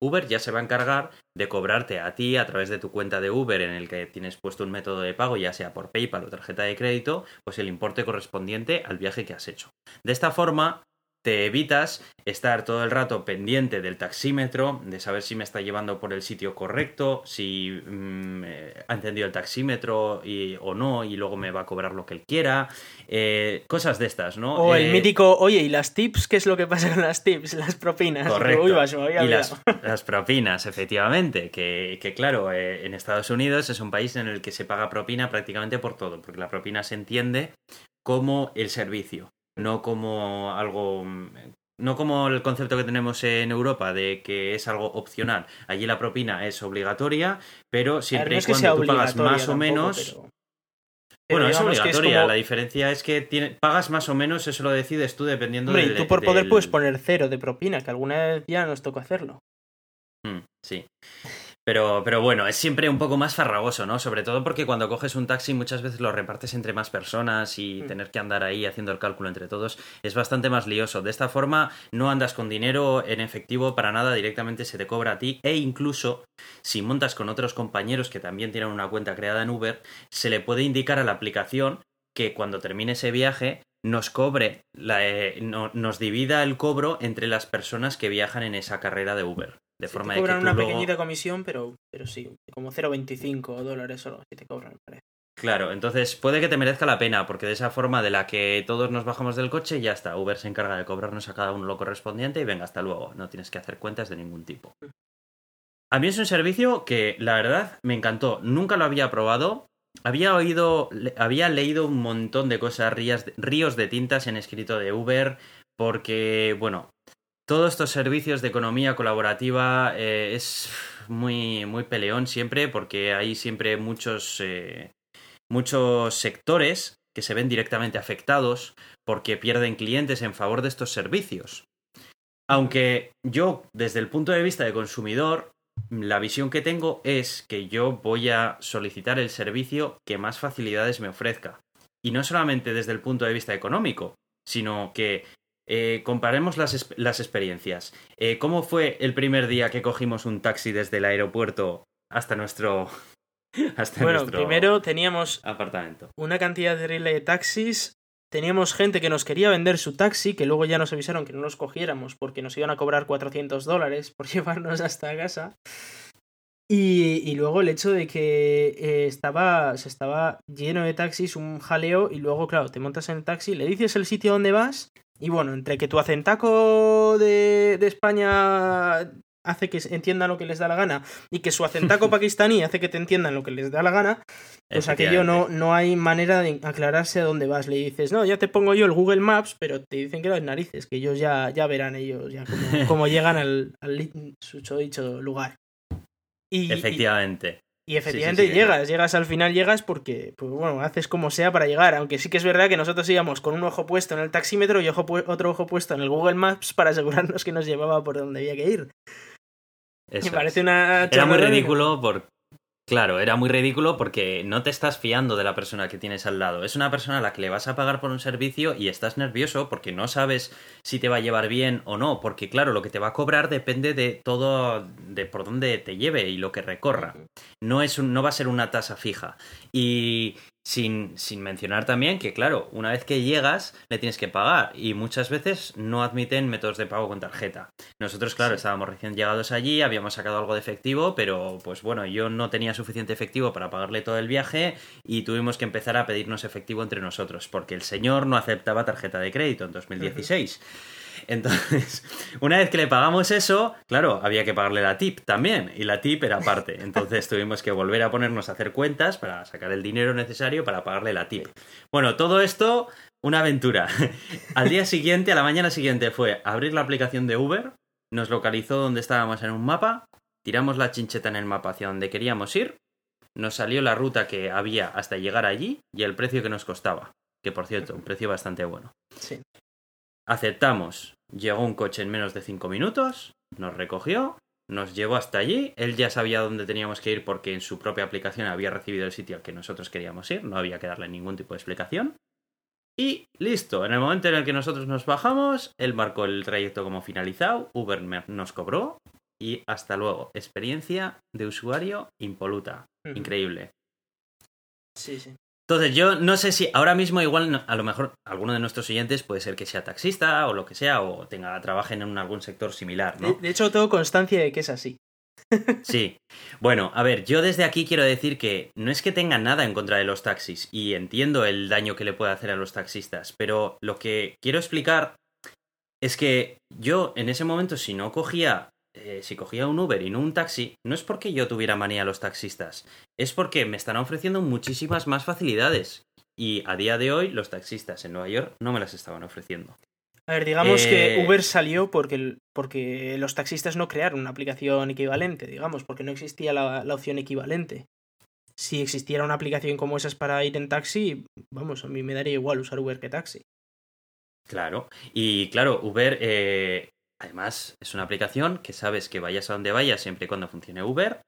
Uber ya se va a encargar de cobrarte a ti a través de tu cuenta de Uber en el que tienes puesto un método de pago, ya sea por PayPal o tarjeta de crédito, pues el importe correspondiente al viaje que has hecho. De esta forma, te evitas estar todo el rato pendiente del taxímetro, de saber si me está llevando por el sitio correcto, si mm, eh, ha entendido el taxímetro y, o no, y luego me va a cobrar lo que él quiera. Eh, cosas de estas, ¿no? O el eh, mítico, oye, ¿y las tips? ¿Qué es lo que pasa con las tips? Las propinas. Correcto. y las, propinas, efectivamente. Que, que claro, en Estados Unidos es un país en el que se paga propina prácticamente por todo, porque la propina se entiende como el servicio no como algo no como el concepto que tenemos en Europa de que es algo opcional. Allí la propina es obligatoria, pero siempre y cuando tú pagas más o menos. bueno, es obligatoria. La diferencia es que pagas más o menos, eso lo decides tú dependiendo de. y tú por poder puedes poner cero de propina, que alguna vez ya nos tocó hacerlo. Mm, sí. Pero, pero bueno, es siempre un poco más farragoso, ¿no? Sobre todo porque cuando coges un taxi muchas veces lo repartes entre más personas y mm. tener que andar ahí haciendo el cálculo entre todos es bastante más lioso. De esta forma no andas con dinero en efectivo para nada, directamente se te cobra a ti e incluso si montas con otros compañeros que también tienen una cuenta creada en Uber, se le puede indicar a la aplicación que cuando termine ese viaje nos cobre, la, eh, nos divida el cobro entre las personas que viajan en esa carrera de Uber. De forma te cobran una pequeñita comisión, pero, pero sí, como 0,25 dólares solo, si te cobran, parece. Claro, entonces puede que te merezca la pena, porque de esa forma de la que todos nos bajamos del coche, ya está. Uber se encarga de cobrarnos a cada uno lo correspondiente y venga, hasta luego. No tienes que hacer cuentas de ningún tipo. A mí es un servicio que, la verdad, me encantó. Nunca lo había probado. Había oído, había leído un montón de cosas, ríos de tintas en escrito de Uber, porque, bueno, todos estos servicios de economía colaborativa eh, es muy, muy peleón siempre porque hay siempre muchos, eh, muchos sectores que se ven directamente afectados porque pierden clientes en favor de estos servicios. Aunque yo, desde el punto de vista de consumidor, la visión que tengo es que yo voy a solicitar el servicio que más facilidades me ofrezca. Y no solamente desde el punto de vista económico, sino que eh, comparemos las, las experiencias. Eh, ¿Cómo fue el primer día que cogimos un taxi desde el aeropuerto hasta nuestro... Hasta bueno, primero teníamos apartamento. una cantidad terrible de taxis. Teníamos gente que nos quería vender su taxi, que luego ya nos avisaron que no nos cogiéramos porque nos iban a cobrar 400 dólares por llevarnos hasta casa. Y, y, luego el hecho de que eh, estaba, se estaba lleno de taxis, un jaleo, y luego, claro, te montas en el taxi, le dices el sitio donde vas y bueno, entre que tu acentaco de, de España hace que entiendan lo que les da la gana y que su acentaco pakistaní hace que te entiendan lo que les da la gana, pues aquello no, no hay manera de aclararse a dónde vas. Le dices, no, ya te pongo yo el Google Maps, pero te dicen que las narices, que ellos ya, ya verán ellos ya cómo, llegan al, al dicho lugar. Y, Efectivamente. Y efectivamente llegas, llegas al final, llegas porque, pues bueno, haces como sea para llegar. Aunque sí que es verdad que nosotros íbamos con un ojo puesto en el taxímetro y otro ojo puesto en el Google Maps para asegurarnos que nos llevaba por donde había que ir. Me parece una. Era muy ridículo por, Claro, era muy ridículo porque no te estás fiando de la persona que tienes al lado. Es una persona a la que le vas a pagar por un servicio y estás nervioso porque no sabes si te va a llevar bien o no. Porque claro, lo que te va a cobrar depende de todo, de por dónde te lleve y lo que recorra. No, es no va a ser una tasa fija. Y sin, sin, mencionar también que, claro, una vez que llegas, le tienes que pagar y muchas veces no admiten métodos de pago con tarjeta. Nosotros, claro, estábamos recién llegados allí, habíamos sacado algo de efectivo, pero pues bueno, yo no tenía suficiente efectivo para pagarle todo el viaje y tuvimos que empezar a pedirnos efectivo entre nosotros, porque el señor no aceptaba tarjeta de crédito en 2016. Entonces, una vez que le pagamos eso, claro, había que pagarle la tip también, y la tip era parte. Entonces tuvimos que volver a ponernos a hacer cuentas para sacar el dinero necesario para pagarle la tip. Bueno, todo esto, una aventura. Al día siguiente, a la mañana siguiente, fue abrir la aplicación de Uber, nos localizó donde estábamos en un mapa, tiramos la chincheta en el mapa hacia donde queríamos ir, nos salió la ruta que había hasta llegar allí y el precio que nos costaba. Que por cierto, un precio bastante bueno. Sí. Aceptamos. Llegó un coche en menos de cinco minutos, nos recogió, nos llevó hasta allí. Él ya sabía dónde teníamos que ir porque en su propia aplicación había recibido el sitio al que nosotros queríamos ir, no había que darle ningún tipo de explicación. Y listo, en el momento en el que nosotros nos bajamos, él marcó el trayecto como finalizado, Uber nos cobró y hasta luego. Experiencia de usuario impoluta. Increíble. Sí, sí. Entonces, yo no sé si ahora mismo igual a lo mejor alguno de nuestros oyentes puede ser que sea taxista o lo que sea, o tenga, trabaje en algún sector similar, ¿no? De, hecho, tengo constancia de que es así. Sí. Bueno, a ver, yo desde aquí quiero decir que no es que tenga nada en contra de los taxis y entiendo el daño que le puede hacer a los taxistas, pero lo que quiero explicar es que yo en ese momento si no cogía eh, si cogía un Uber y no un taxi, no es porque yo tuviera manía a los taxistas, es porque me están ofreciendo muchísimas más facilidades. Y a día de hoy los taxistas en Nueva York no me las estaban ofreciendo. A ver, digamos que eh, Uber salió porque, porque los taxistas no crearon una aplicación equivalente, digamos, porque no existía la, la opción equivalente. Si existiera una aplicación como esas para ir en taxi, vamos, a mí me daría igual usar Uber que taxi. Claro, y claro, Uber eh, Además, es una aplicación que sabes que vayas a donde vayas siempre y cuando funcione Uber,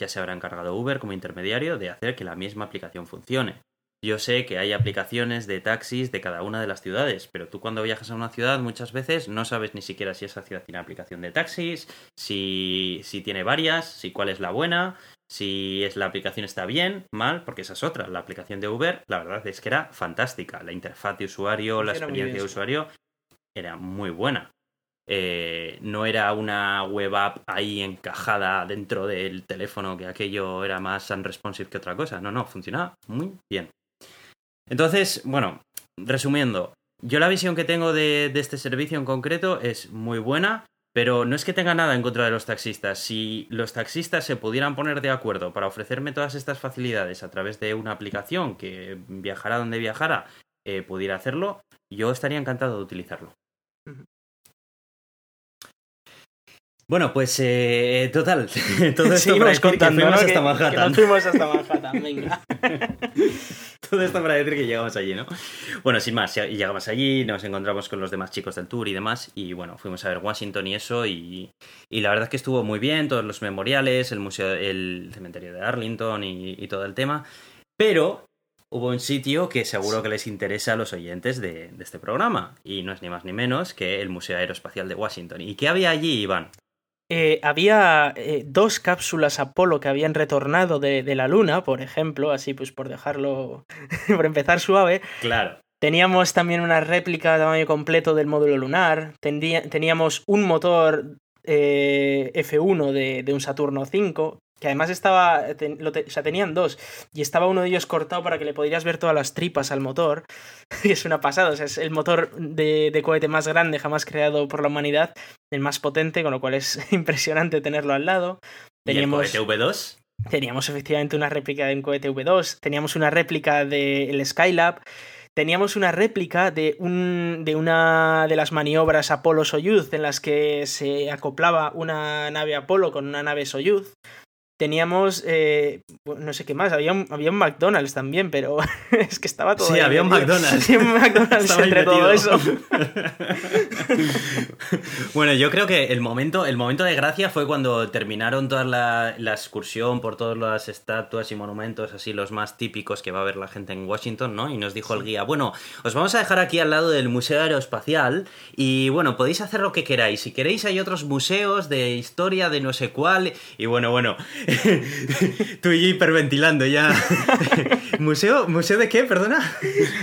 ya se habrá encargado Uber como intermediario de hacer que la misma aplicación funcione. Yo sé que hay aplicaciones de taxis de cada una de las ciudades, pero tú cuando viajas a una ciudad muchas veces no sabes ni siquiera si esa ciudad tiene aplicación de taxis, si, si tiene varias, si cuál es la buena, si es la aplicación está bien, mal, porque esa es otra. La aplicación de Uber, la verdad es que era fantástica. La interfaz de usuario, la experiencia de usuario era muy buena. Eh, no era una web app ahí encajada dentro del teléfono, que aquello era más unresponsive que otra cosa. No, no, funcionaba muy bien. Entonces, bueno, resumiendo, yo la visión que tengo de, este servicio en concreto es muy buena, pero no es que tenga nada en contra de los taxistas. Si los taxistas se pudieran poner de acuerdo para ofrecerme todas estas facilidades a través de una aplicación que viajara donde viajara, eh, pudiera hacerlo, yo estaría encantado de utilizarlo. Bueno, pues eh, total, todo esto para decir contando, que fuimos ¿no? hasta Manhattan. Que fuimos hasta Manhattan, venga. todo esto para decir que llegamos allí, ¿no? Bueno, sin más, llegamos allí, nos encontramos con los demás chicos del tour y demás, y bueno, fuimos a ver Washington y eso, y, y la verdad es que estuvo muy bien, todos los memoriales, el museo, el cementerio de Arlington y, y todo el tema, pero hubo un sitio que seguro que les interesa a los oyentes de, de, este programa, y no es ni más ni menos que el Museo Aeroespacial de Washington. ¿Y qué había allí, Iván? Eh, había eh, dos cápsulas Apolo que habían retornado de, de, la Luna, por ejemplo, así pues por dejarlo, por empezar suave. Claro. Teníamos también una réplica de tamaño completo del módulo lunar. teníamos un motor eh, F1 de, de, un Saturno V que además estaba, ten, lo te, o sea, tenían dos, y estaba uno de ellos cortado para que le podrías ver todas las tripas al motor, y es una pasada, o sea, es el motor de, de, cohete más grande jamás creado por la humanidad, el más potente, con lo cual es impresionante tenerlo al lado. Teníamos, ¿Y el cohete V2? Teníamos efectivamente una réplica de un cohete V2, teníamos una réplica del de Skylab, teníamos una réplica de, un, de una de las maniobras Apolo Soyuz en las que se acoplaba una nave Apolo con una nave Soyuz teníamos eh, no sé qué más, había un, había un McDonald's también, pero es que estaba todo. Sí, había un McDonald's. Sí, un McDonald's entre metido. todo eso. bueno, yo creo que el momento, el momento de gracia fue cuando terminaron toda la, la, excursión por todas las estatuas y monumentos, así los más típicos que va a ver la gente en Washington, ¿no? Y nos dijo el guía, bueno, os vamos a dejar aquí al lado del Museo Aeroespacial y bueno, podéis hacer lo que queráis. Si queréis hay otros museos de historia de no sé cuál y bueno, bueno Tú y yo hiperventilando ya. ¿Museo? ¿Museo de qué? Perdona.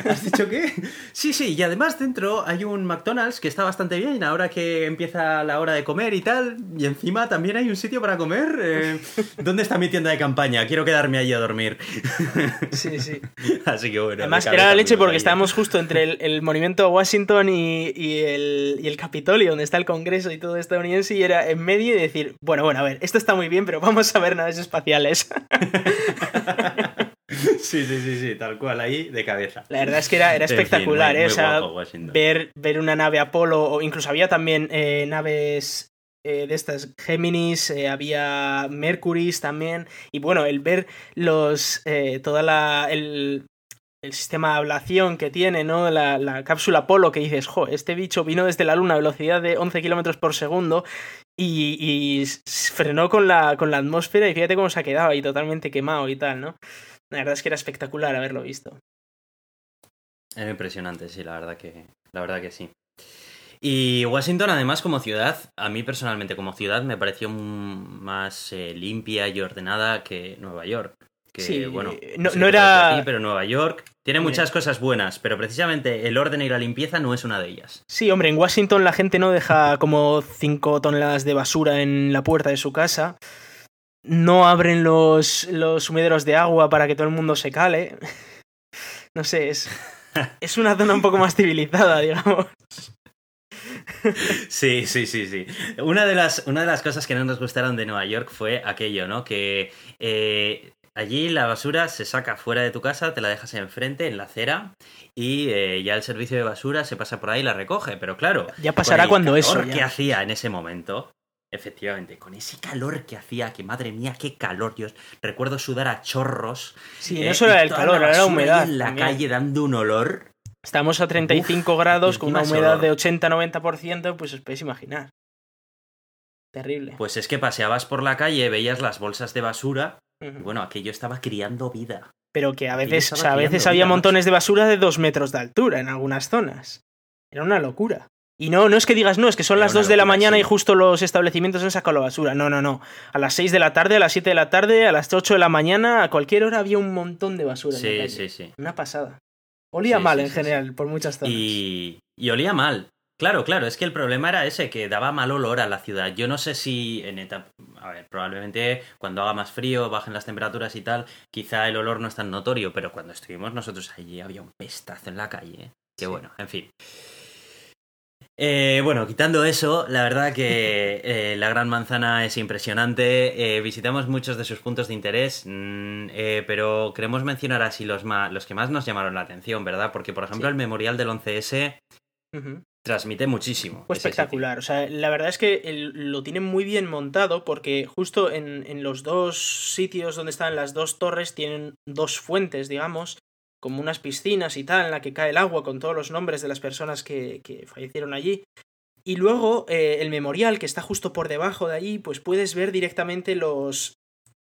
¿Has dicho qué? Sí, sí, y además dentro hay un McDonald's que está bastante bien ahora que empieza la hora de comer y tal. Y encima también hay un sitio para comer. Eh, ¿Dónde está mi tienda de campaña? Quiero quedarme allí a dormir. Sí, sí. Así que bueno. Además, era la leche porque estábamos justo entre el, el monumento a Washington y, y, el, y el Capitolio, donde está el Congreso y todo estadounidense, y era en medio y decir, bueno, bueno, a ver, esto está muy bien, pero vamos a ver naves espaciales. Sí, sí, sí, sí, tal cual, ahí de cabeza. La verdad es que era, era espectacular, ¿eh? o sea, ver, ver una nave Apolo, o incluso había también eh, naves eh, de estas Géminis, eh, había Mercury también, y bueno, el ver los, toda la, el, el, sistema de ablación que tiene, ¿no? La, la, cápsula Apolo que dices, jo, este bicho vino desde la Luna a velocidad de 11 kilómetros por segundo y, y, frenó con la, con la atmósfera y fíjate cómo se ha quedado ahí totalmente quemado y tal, ¿no? La verdad es que era espectacular haberlo visto. Era impresionante, sí, la verdad que, la verdad que sí. Y Washington, además, como ciudad, a mí personalmente como ciudad me pareció más eh, limpia y ordenada que Nueva York. Que, sí, bueno, no, no era. Aquí, pero Nueva York tiene muchas cosas buenas, pero precisamente el orden y la limpieza no es una de ellas. Sí, hombre, en Washington la gente no deja como 5 toneladas de basura en la puerta de su casa. No abren los, los sumideros de agua para que todo el mundo se cale. No sé, es, es una zona un poco más civilizada, digamos. Sí, sí, sí, sí. Una de, las, una de las cosas que no nos gustaron de Nueva York fue aquello, ¿no? Que eh, allí la basura se saca fuera de tu casa, te la dejas enfrente, en la acera, y eh, ya el servicio de basura se pasa por ahí y la recoge. Pero claro, ya pasará cuando eso. ¿Qué hacía en ese momento? Efectivamente, con ese calor que hacía, que madre mía, qué calor, yo recuerdo sudar a chorros. Sí, no solo era el calor, era la humedad. En la también. calle dando un olor. Estamos a 35 Uf, grados con una humedad de 80-90%, pues os podéis imaginar. Terrible. Pues es que paseabas por la calle, veías las bolsas de basura, uh -huh. bueno, aquello estaba criando vida. Pero que a veces, o sea, a veces había montones de basura de dos metros de altura en algunas zonas. Era una locura. Y no, no es que digas, no, es que son Era las 2 de la mañana sí. y justo los establecimientos han sacado la basura. No, no, no. A las 6 de la tarde, a las 7 de la tarde, a las 8 de la mañana, a cualquier hora había un montón de basura. Sí, en la calle. sí, sí. Una pasada. Olía sí, mal sí, en general, por muchas zonas. Y, y olía mal. Claro, claro, es que el problema era ese, que daba mal olor a la ciudad. Yo no sé si en etapa... A ver, probablemente cuando haga más frío, bajen las temperaturas y tal, quizá el olor no es tan notorio, pero cuando estuvimos nosotros allí había un pestazo en la calle. ¿eh? Que sí. bueno, en fin. Eh, bueno, quitando eso, la verdad que eh, la Gran Manzana es impresionante. Eh, visitamos muchos de sus puntos de interés, mmm, pero queremos mencionar así los, más, los que más nos llamaron la atención, ¿verdad? Porque, por ejemplo, sí. el memorial del 11S uh -huh. Transmite muchísimo. Pues espectacular. O sea, la verdad es que el, lo tienen muy bien montado porque justo en, en los dos sitios donde están las dos torres tienen dos fuentes, digamos como unas piscinas y tal, en la que cae el agua con todos los nombres de las personas que, que fallecieron allí. Y luego eh, el memorial, que está justo por debajo de allí, pues puedes ver directamente los,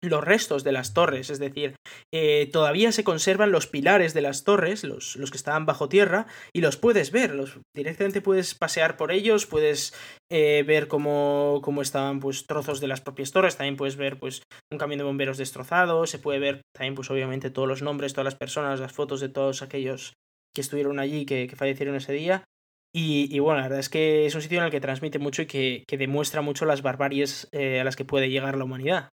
los restos de las torres, es decir, eh, todavía se conservan los pilares de las torres, los, los, que estaban bajo tierra, y los puedes ver, los, directamente puedes pasear por ellos, puedes eh, ver cómo, cómo, estaban pues trozos de las propias torres, también puedes ver pues un camión de bomberos destrozado, se puede ver también pues obviamente todos los nombres, todas las personas, las fotos de todos aquellos que estuvieron allí, que, que fallecieron ese día. Y, y, bueno, la verdad es que es un sitio en el que transmite mucho y que, que demuestra mucho las barbaries eh, a las que puede llegar la humanidad.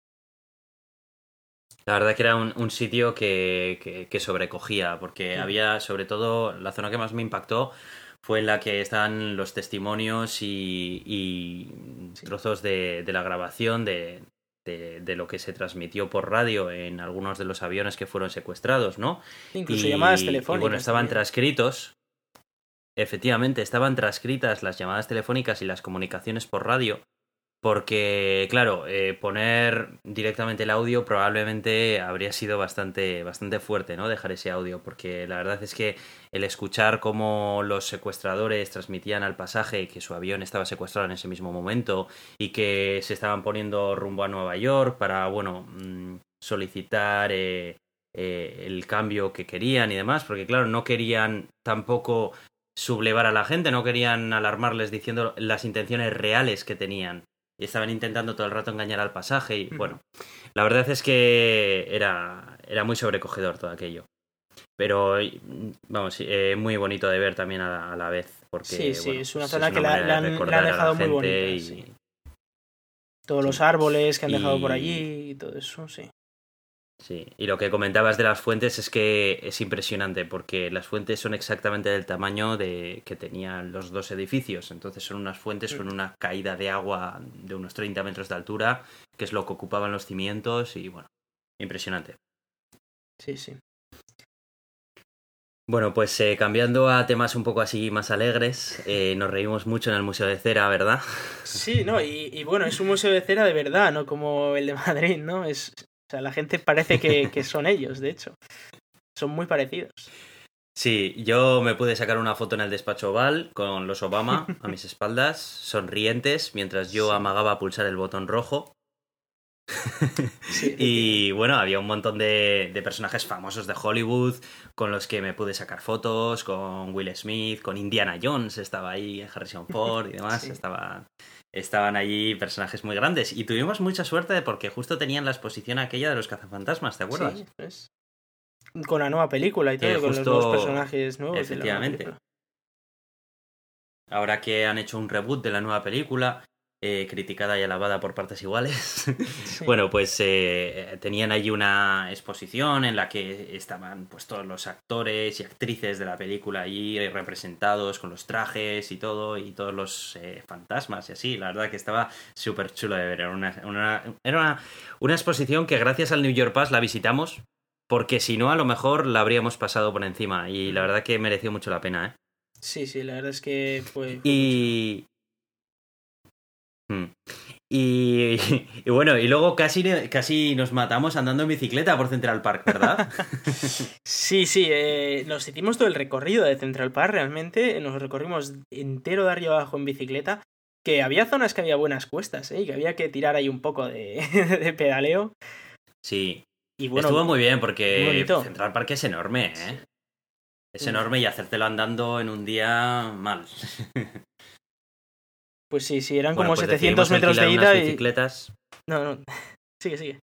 La verdad que era un, un sitio que, que, que, sobrecogía, porque sí. había, sobre todo, la zona que más me impactó fue en la que están los testimonios y, y sí. trozos de, de, la grabación de, de, de, lo que se transmitió por radio en algunos de los aviones que fueron secuestrados, ¿no? Incluso y, llamadas telefónicas. Y bueno, estaban también. transcritos. Efectivamente, estaban transcritas las llamadas telefónicas y las comunicaciones por radio porque, claro, eh, poner directamente el audio probablemente habría sido bastante, bastante fuerte, ¿no? Dejar ese audio, porque la verdad es que el escuchar cómo los secuestradores transmitían al pasaje que su avión estaba secuestrado en ese mismo momento y que se estaban poniendo rumbo a Nueva York para, bueno, mm, solicitar eh, eh, el cambio que querían y demás, porque, claro, no querían tampoco sublevar a la gente, no querían alarmarles diciendo las intenciones reales que tenían y estaban intentando todo el rato engañar al pasaje y bueno, la verdad es que era, era muy sobrecogedor todo aquello. Pero vamos, eh, muy bonito de ver también a la, vez. Porque, sí, sí, es una zona que la, han, dejado muy bonita. Todos los árboles que han dejado por allí y todo eso, sí. Sí, y lo que comentabas de las fuentes es que es impresionante porque las fuentes son exactamente del tamaño de que tenían los dos edificios. Entonces son unas fuentes con una caída de agua de unos 30 metros de altura, que es lo que ocupaban los cimientos y bueno, impresionante. Sí, sí. Bueno, pues eh, cambiando a temas un poco así más alegres, eh, nos reímos mucho en el Museo de Cera, ¿verdad? Sí, no, y, bueno, es un museo de cera de verdad, no como el de Madrid, ¿no? Es, o sea, la gente parece que, que son ellos, de hecho. Son muy parecidos. Sí, yo me pude sacar una foto en el despacho oval con los Obama a mis espaldas, sonrientes, mientras yo amagaba pulsar el botón rojo y bueno, había un montón de, personajes famosos de Hollywood con los que me pude sacar fotos, con Will Smith, con Indiana Jones, estaba ahí, Harrison Ford y demás, estaban allí personajes muy grandes. Y tuvimos mucha suerte porque justo tenían la exposición aquella de los cazafantasmas, ¿te acuerdas? Sí, pues. Con la nueva película y todo, con los dos personajes nuevos. Efectivamente. Ahora que han hecho un reboot de la nueva película, eh, criticada y alabada por partes iguales. bueno, pues eh, tenían allí una exposición en la que estaban pues todos los actores y actrices de la película allí representados con los trajes y todo, y todos los eh, fantasmas y así. La verdad que estaba súper chulo de ver. Era, una, era una, exposición que gracias al New York Pass la visitamos, porque si no, a lo mejor la habríamos pasado por encima. Y la verdad que mereció mucho la pena, ¿eh? Sí, sí, la verdad es que fue. y, Hmm. Y, bueno, y luego casi, casi nos matamos andando en bicicleta por Central Park, ¿verdad? sí, sí, eh, nos hicimos todo el recorrido de Central Park realmente, nos recorrimos entero de arriba abajo en bicicleta, que había zonas que había buenas cuestas, ¿eh? y que había que tirar ahí un poco de, pedaleo. Sí, y bueno, estuvo muy bien porque Central Park es enorme, ¿eh? Es enorme y hacértelo andando en un día mal. Pues sí, sí, eran como 700 pues metros de ida y... bicicletas. No, no, sigue, sigue.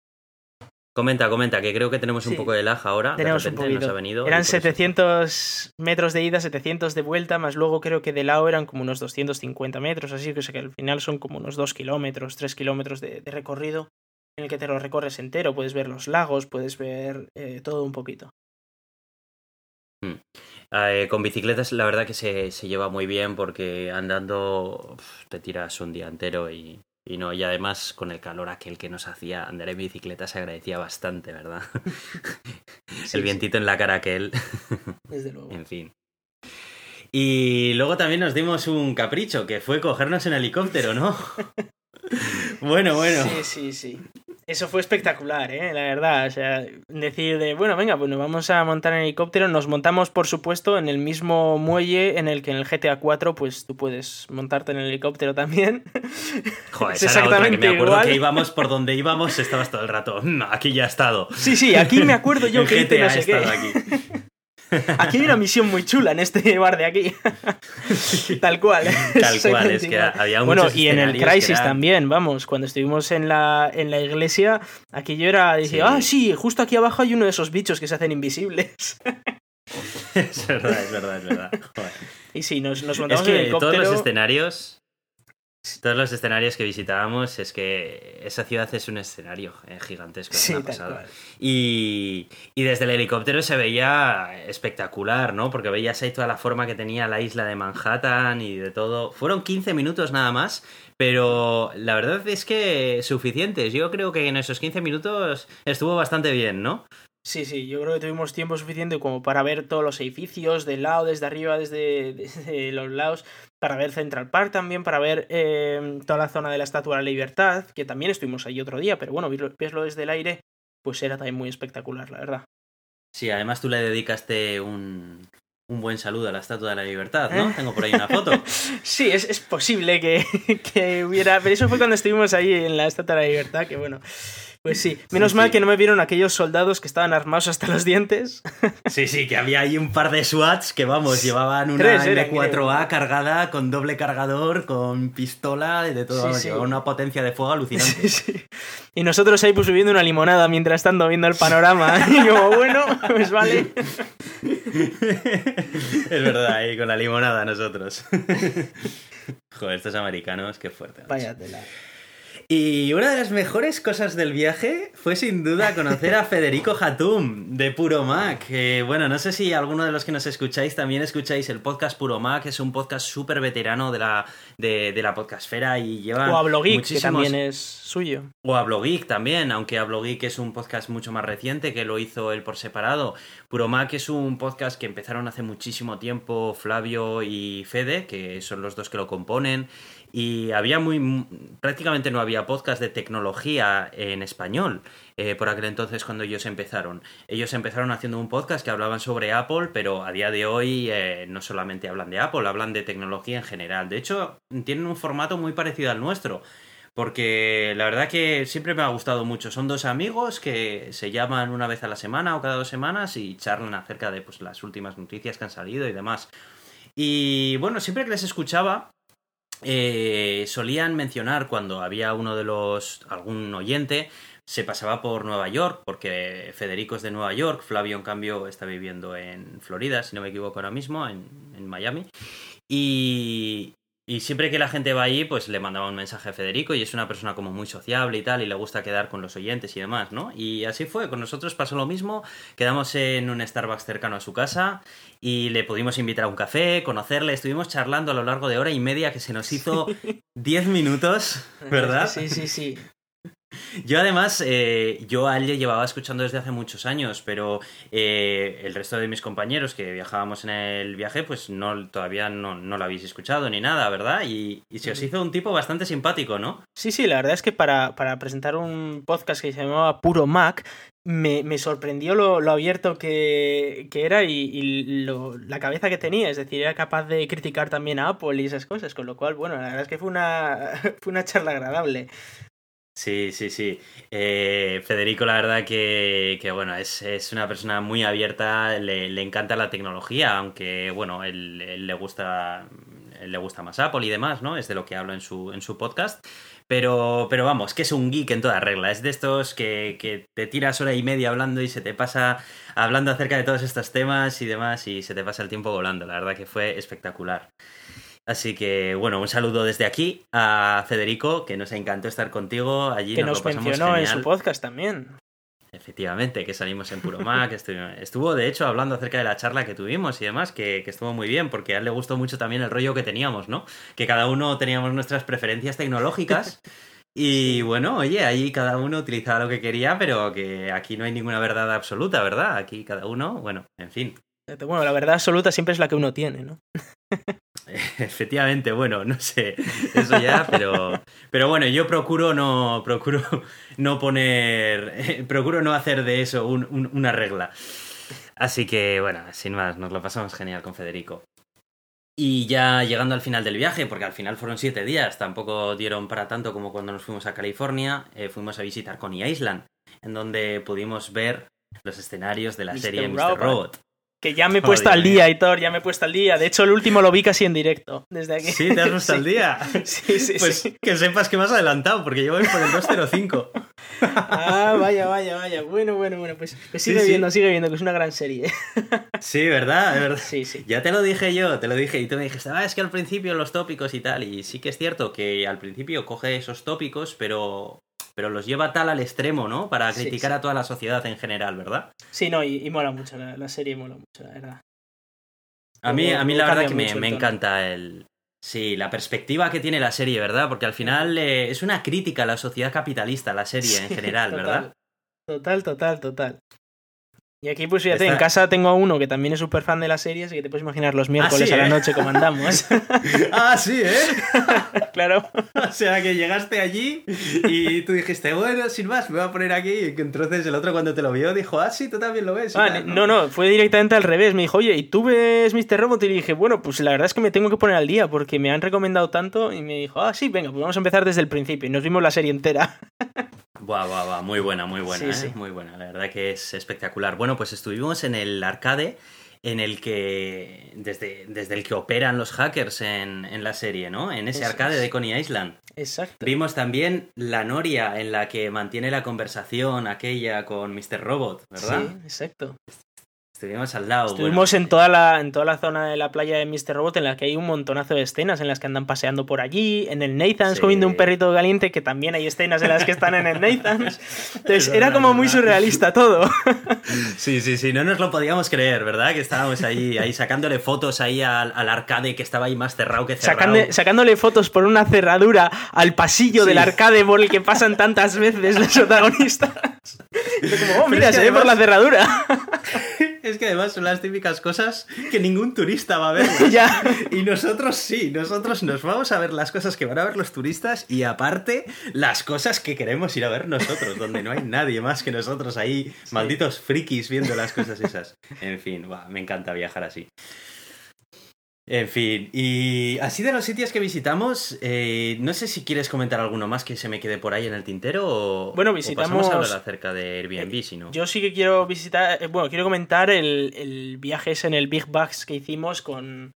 Comenta, comenta, que creo que tenemos un poco de lag ahora. Tenemos un poquito. eran 700 metros de ida, 700 de vuelta, más luego creo que de lado eran como unos 250 metros, así que, sé que al final son como unos 2 kilómetros, 3 kilómetros de, recorrido en el que te lo recorres entero. Puedes ver los lagos, puedes ver eh, todo un poquito. Hmm. Eh, con bicicletas la verdad que se, se, lleva muy bien porque andando te tiras un día entero y, y, no, y además con el calor aquel que nos hacía andar en bicicleta se agradecía bastante, ¿verdad? el vientito en la cara aquel. Desde luego. en fin. Y luego también nos dimos un capricho, que fue cogernos en helicóptero, ¿no? bueno, bueno. Sí, sí, sí. Eso fue espectacular, ¿eh? la verdad. O sea, decir de, bueno, venga, pues nos vamos a montar en helicóptero. Nos montamos, por supuesto, en el mismo muelle en el que en el GTA 4, pues tú puedes montarte en el helicóptero también. Joder, es exactamente que me acuerdo que íbamos por donde íbamos, estabas todo el rato. Mm, aquí ya he estado. Sí, sí, aquí me acuerdo yo que GTA no sé qué. Aquí. Aquí hay una misión muy chula en este bar de aquí. Tal cual. Tal cual, es que había Bueno, y en el Crisis también, vamos, cuando estuvimos en la, en la iglesia, aquí yo era, decía, ah, sí, justo aquí abajo hay uno de esos bichos que se hacen invisibles. es verdad, es verdad, es verdad. Y sí, nos, nos montamos es que todos los escenarios todos los escenarios que visitábamos es que esa ciudad es un escenario eh, gigantesco. Sí, y, y, desde el helicóptero se veía espectacular, ¿no? Porque veías ahí toda la forma que tenía la isla de Manhattan y de todo. Fueron 15 minutos nada más, pero la verdad es que suficientes. Yo creo que en esos 15 minutos estuvo bastante bien, ¿no? Sí, sí, yo creo que tuvimos tiempo suficiente como para ver todos los edificios, del lado, desde arriba, desde, desde los lados, para ver Central Park también, para ver em, toda la zona de la Estatua de la Libertad, que también estuvimos ahí otro día, pero bueno, verlo desde el aire, pues era también muy espectacular, la verdad. Sí, además tú le dedicaste un, un buen saludo a la Estatua de la Libertad, ¿no? Tengo por ahí una foto. sí, es, es posible que, que, hubiera... Pero eso fue cuando estuvimos ahí en la Estatua de la Libertad, que bueno... Pues sí, menos mal que no me vieron aquellos soldados que estaban armados hasta los dientes. Sí, sí, que había ahí un par de SWATs que, vamos, llevaban una M4A cargada con doble cargador, con pistola, de todo, una potencia de fuego alucinante. Y nosotros ahí pues subiendo una limonada mientras estando viendo el panorama. Y como, bueno, pues vale. Es verdad, ahí con la limonada nosotros. Joder, estos americanos, qué fuerte. Váyatela. Y una de las mejores cosas del viaje fue sin duda conocer a Federico Hatum de Puro Mac. bueno, no sé si alguno de los que nos escucháis también escucháis el podcast Puro Mac, es un podcast súper veterano de la, de, la podcastfera y lleva. O a Blogeek, que también es suyo. O a Blogeek también, aunque a Blogeek es un podcast mucho más reciente que lo hizo él por separado. Puro Mac es un podcast que empezaron hace muchísimo tiempo Flavio y Fede, que son los dos que lo componen y había muy prácticamente no había podcast de tecnología en español eh, por aquel entonces cuando ellos empezaron ellos empezaron haciendo un podcast que hablaban sobre Apple pero a día de hoy eh, no solamente hablan de Apple hablan de tecnología en general de hecho tienen un formato muy parecido al nuestro porque la verdad que siempre me ha gustado mucho. Son dos amigos que se llaman una vez a la semana o cada dos semanas y charlan acerca de pues, las últimas noticias que han salido y demás. Y bueno, siempre que les escuchaba, eh, solían mencionar cuando había uno de los, algún oyente, se pasaba por Nueva York, porque Federico es de Nueva York, Flavio en cambio está viviendo en Florida, si no me equivoco ahora mismo, en, en Miami. Y, y siempre que la gente va ahí, pues le mandaba un mensaje a Federico y es una persona como muy sociable y tal, y le gusta quedar con los oyentes y demás, ¿no? Y así fue, con nosotros pasó lo mismo, quedamos en un Starbucks cercano a su casa y le pudimos invitar a un café, conocerle, estuvimos charlando a lo largo de hora y media que se nos hizo 10 minutos, ¿verdad? Sí, sí, sí. Yo además, eh, yo a él le llevaba escuchando desde hace muchos años, pero eh, el resto de mis compañeros que viajábamos en el viaje, pues no todavía no, lo habéis escuchado ni nada, ¿verdad? Y, se os hizo un tipo bastante simpático, ¿no? Sí, sí, la verdad es que para, presentar un podcast que se llamaba Puro Mac, me, sorprendió lo, abierto que, era y, la cabeza que tenía. Es decir, era capaz de criticar también a Apple y esas cosas. Con lo cual, bueno, la verdad es que fue una, fue una charla agradable. Sí, sí, sí. Eh, Federico, la verdad que, que bueno, es, es, una persona muy abierta, le, le, encanta la tecnología, aunque, bueno, él, le gusta le gusta más Apple y demás, ¿no? Es de lo que hablo en su, en su podcast. Pero, pero vamos, que es un geek en toda regla. Es de estos que, que te tiras hora y media hablando y se te pasa hablando acerca de todos estos temas y demás y se te pasa el tiempo volando. La verdad que fue espectacular. Así que, bueno, un saludo desde aquí a Federico, que nos encantó estar contigo allí. Que nos, mencionó en su podcast también. Efectivamente, que salimos en Puro Mac. estuvo, de hecho, hablando acerca de la charla que tuvimos y demás, que, estuvo muy bien, porque a él le gustó mucho también el rollo que teníamos, ¿no? Que cada uno teníamos nuestras preferencias tecnológicas. Y bueno, oye, ahí cada uno utilizaba lo que quería, pero que aquí no hay ninguna verdad absoluta, ¿verdad? Aquí cada uno, bueno, en fin. Bueno, la verdad absoluta siempre es la que uno tiene, ¿no? Efectivamente, bueno, no sé, eso ya, pero, pero bueno, yo procuro no, procuro no poner, procuro no hacer de eso una regla. Así que bueno, sin más, nos lo pasamos genial con Federico. Y ya llegando al final del viaje, porque al final fueron siete días, tampoco dieron para tanto como cuando nos fuimos a California, eh, fuimos a visitar Coney Island, en donde pudimos ver los escenarios de la serie Mr. Robot. Que ya me he puesto al día, Hitor, ya me he puesto al día. De hecho, el último lo vi casi en directo, desde aquí. Sí, te has puesto al día. Sí, sí, pues que sepas que me has adelantado, porque yo voy por el 205. ah, vaya, vaya, vaya. Bueno, bueno, bueno, pues, pues sigue viendo, sigue viendo, que es una gran serie. sí, ¿verdad? Es verdad. Sí, sí. Ya te lo dije yo, te lo dije, y tú me dijiste, ah, es que al principio los tópicos y tal. Y sí que es cierto que al principio coge esos tópicos, pero pero los lleva tal al extremo, ¿no? Para criticar a toda la sociedad en general, ¿verdad? Sí, no, y, mola mucho, la, serie mola mucho, la verdad. A mí, a mí la verdad que me, encanta el... Sí, la perspectiva que tiene la serie, ¿verdad? Porque al final eh, es una crítica a la sociedad capitalista, la serie en general, ¿verdad? Total, total, total. Y aquí, pues fíjate, en casa tengo a uno que también es súper fan de las series, así que te puedes imaginar los miércoles ¿Ah, a la eh? noche como andamos. ah, sí, ¿eh? claro. O sea, que llegaste allí y tú dijiste, bueno, sin más, me voy a poner aquí. Y entonces el otro cuando te lo vio dijo, ah, sí, tú también lo ves. Ah, tal, no, no, fue directamente al revés. Me dijo, oye, ¿y tú ves Mr. Robot? Y le dije, bueno, pues la verdad es que me tengo que poner al día porque me han recomendado tanto. Y me dijo, ah, sí, venga, pues vamos a empezar desde el principio. Y nos vimos la serie entera. Buah, buah, buah, muy buena, muy buena, Sí, ¿eh? sí. muy buena, la verdad que es espectacular. Bueno, pues estuvimos en el arcade en el que, desde, desde el que operan los hackers en, en la serie, ¿no? En ese Eso arcade es. de Coney Island. Exacto. Vimos también la noria en la que mantiene la conversación aquella con Mr. Robot, ¿verdad? Sí, exacto. Estuvimos al lado. Estuvimos en, toda la, en toda la zona de la playa de Mr. Robot en la que hay un montonazo de escenas en las que andan paseando por allí. En el Nathan's Sí. comiendo un perrito caliente, que también hay escenas en las que están en el Nathan's. Entonces Es era como muy surrealista todo. Bueno, sí, sí, sí, no nos lo podíamos creer, ¿verdad? Que estábamos ahí, ahí sacándole fotos ahí al, al arcade que estaba ahí más cerrado que cerrado. Sacando- sacándole fotos por una cerradura al pasillo Sí. del arcade por el que pasan tantas veces los protagonistas. Y yo como, oh, mira, se ve por la cerradura. Es que además son las típicas cosas que ningún turista va a ver. ya. Y nosotros sí, nosotros nos vamos a ver las cosas que van a ver los turistas y aparte las cosas que queremos ir a ver nosotros, donde no hay nadie más que nosotros ahí, malditos frikis viendo las cosas esas. En fin, me encanta viajar así. En fin, y así de los sitios que visitamos, eh, no sé si quieres comentar alguno más que se me quede por ahí en el tintero o, Bueno, o pasamos a visitamos- hablar acerca de Airbnb, si no. Yo sí que quiero visitar, eh, bueno, quiero comentar el, el viaje ese en el Big Bucks que hicimos con,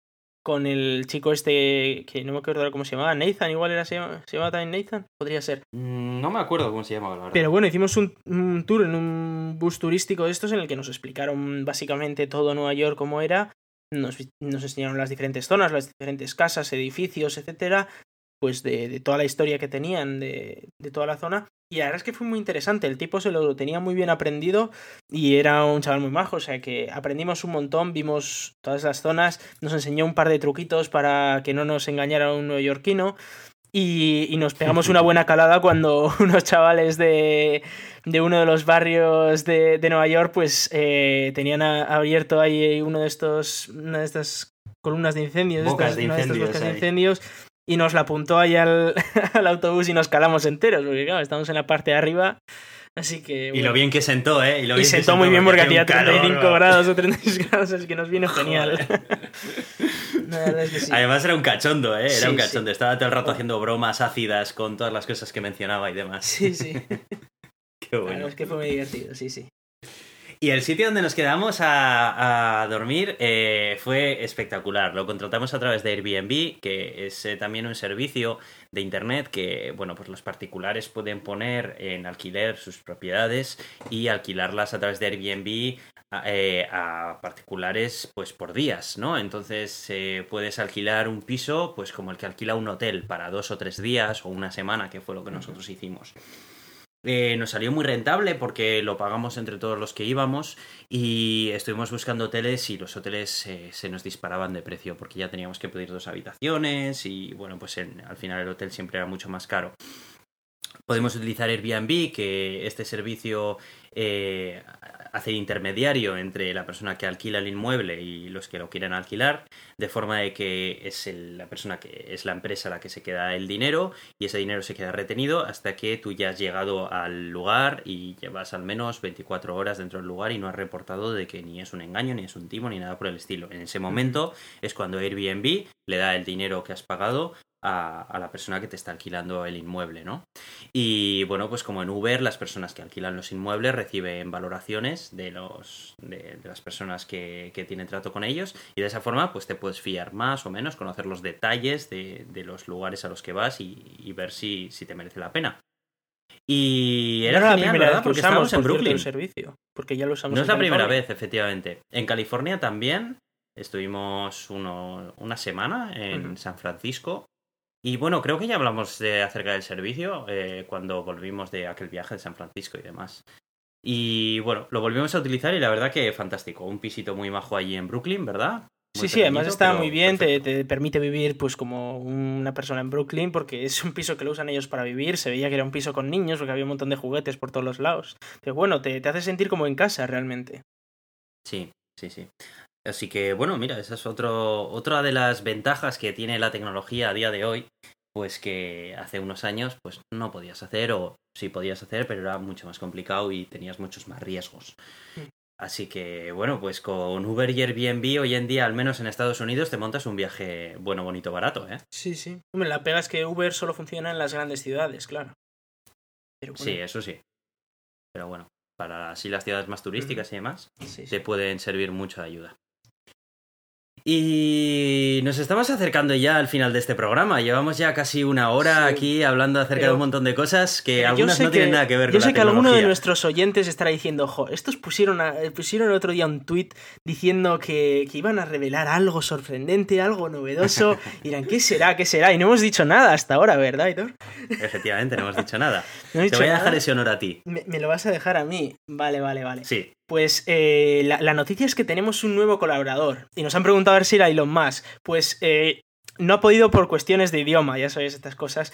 con el chico este, que no me acuerdo cómo se llamaba, Nathan, igual era, se llama, ¿se llamaba también Nathan, podría ser. Mm, No me acuerdo cómo se llamaba la verdad. Pero bueno, hicimos un, un tour en un bus turístico de estos en el que nos explicaron básicamente todo Nueva York cómo era, nos, nos enseñaron las diferentes zonas, las diferentes casas, edificios, etcétera, pues de, de toda la historia que tenían de, de toda la zona. Y la verdad es que fue muy interesante, el tipo se lo tenía muy bien aprendido y era un chaval muy majo, o sea que aprendimos un montón, vimos todas las zonas, nos enseñó un par de truquitos para que no nos engañara un neoyorquino. Y, y nos pegamos una buena calada cuando unos chavales de, de uno de los barrios de, de Nueva York pues eh, tenían a- abierto ahí uno de estos una de estas columnas de incendios Bocas estas- de una estas incendios bocas de incendios y nos la apuntó ahí al, al autobús y nos calamos enteros porque claro estamos en la parte de arriba así que Y lo bien que sentó, ¿eh? lo Y bien sentó muy bien porque hacía un calor, 35 ¿no? grados o 36 grados, así que nos viene genial. La verdad es que sí. Además era un cachondo, ¿eh? Era Sí, un sí. cachondo. Estaba todo el rato haciendo bromas ácidas con todas las cosas que mencionaba y demás. Sí, sí. Qué bueno. verdad es que fue muy divertido, sí, sí. Y el sitio donde nos quedamos a, dormir eh, fue espectacular. Lo contratamos a través de Airbnb, que es eh, también un servicio de internet que, bueno, pues los particulares pueden poner en alquiler sus propiedades y alquilarlas a través de Airbnb a, eh, particulares, pues por días, ¿no? Entonces puedes alquilar un piso, pues como el que alquila un hotel para dos o tres días o una semana, que fue lo que nosotros hicimos. Eh, nos salió muy rentable porque lo pagamos entre todos los que íbamos y estuvimos buscando hoteles y los hoteles eh, se nos disparaban de precio porque ya teníamos que pedir dos habitaciones y bueno, pues en- al final el hotel siempre era mucho más caro. Podemos utilizar Airbnb, que este servicio eh, hace intermediario entre la persona que alquila el inmueble y los que lo quieren alquilar, de forma de que es el- la persona que es la empresa la que se queda el dinero y ese dinero se queda retenido hasta que tú ya has llegado al lugar y llevas al menos 24 horas dentro del lugar y no has reportado de que ni es un engaño, ni es un timo, ni nada por el estilo. En ese momento es cuando Airbnb le da el dinero que has pagado a, a la persona que te está alquilando el inmueble, ¿no? Y bueno, pues como en Uber, las personas que alquilan los inmuebles reciben valoraciones de los de, de las personas que, que tienen trato con ellos y de esa forma pues te puedes fiar más o menos, conocer los detalles de, de los lugares a los que vas y, y ver si, si te merece la pena. Y era, no la primera ¿verdad? vez que Porque usamos estábamos en por cierto, Brooklyn. el servicio, porque ya lo usamos No es la primera vez, efectivamente. En California también estuvimos uno- una semana en. San Francisco. Y bueno, creo que ya hablamos de, acerca del servicio eh, cuando volvimos de aquel viaje de San Francisco y demás. Y bueno, lo volvimos a utilizar y la verdad que fantástico. Un pisito muy majo allí en Brooklyn, ¿verdad? Muy Sí, sí, además está muy bien, te, te permite vivir pues como una persona en Brooklyn, porque es un piso que lo usan ellos para vivir, se veía que era un piso con niños, porque había un montón de juguetes por todos los lados. Pero bueno, te, te hace sentir como en casa realmente. Sí, sí, sí. Así que bueno, mira, esa es otro, otra de las ventajas que tiene la tecnología a día de hoy, pues que hace unos años pues no podías hacer o sí podías hacer, pero era mucho más complicado y tenías muchos más riesgos. Así que bueno, pues con Uber y Airbnb hoy en día, al menos en Estados Unidos, te montas un viaje bueno, bonito, barato, ¿eh? Sí, sí. Hombre, la pega es que Uber solo funciona en las grandes ciudades, claro. Pero Sí, eso sí. Pero bueno, para así las ciudades más turísticas y demás, sí, sí. te pueden servir mucho de ayuda. Y nos estamos acercando ya al final de este programa. Llevamos ya casi una hora Sí. aquí hablando acerca de un montón de cosas que yo algunas sé no tienen nada que ver Yo con sé la que alguno de nuestros oyentes estará diciendo, ojo, estos pusieron, a- eh, pusieron el otro día un tuit diciendo que, que iban a revelar algo sorprendente, algo novedoso. Y dirán, ¿qué será? ¿Qué será? Y no hemos dicho nada hasta ahora, ¿verdad, Hitor? Efectivamente, no hemos dicho nada. No he Te voy a dejar ese honor a ti. Me, me lo vas a dejar a mí. Vale, vale, vale. Sí, Pues eh, la, noticia es que tenemos un nuevo colaborador. Y nos han preguntado a ver si era Elon Musk. Pues eh, no ha podido por cuestiones de idioma, ya sabéis estas cosas.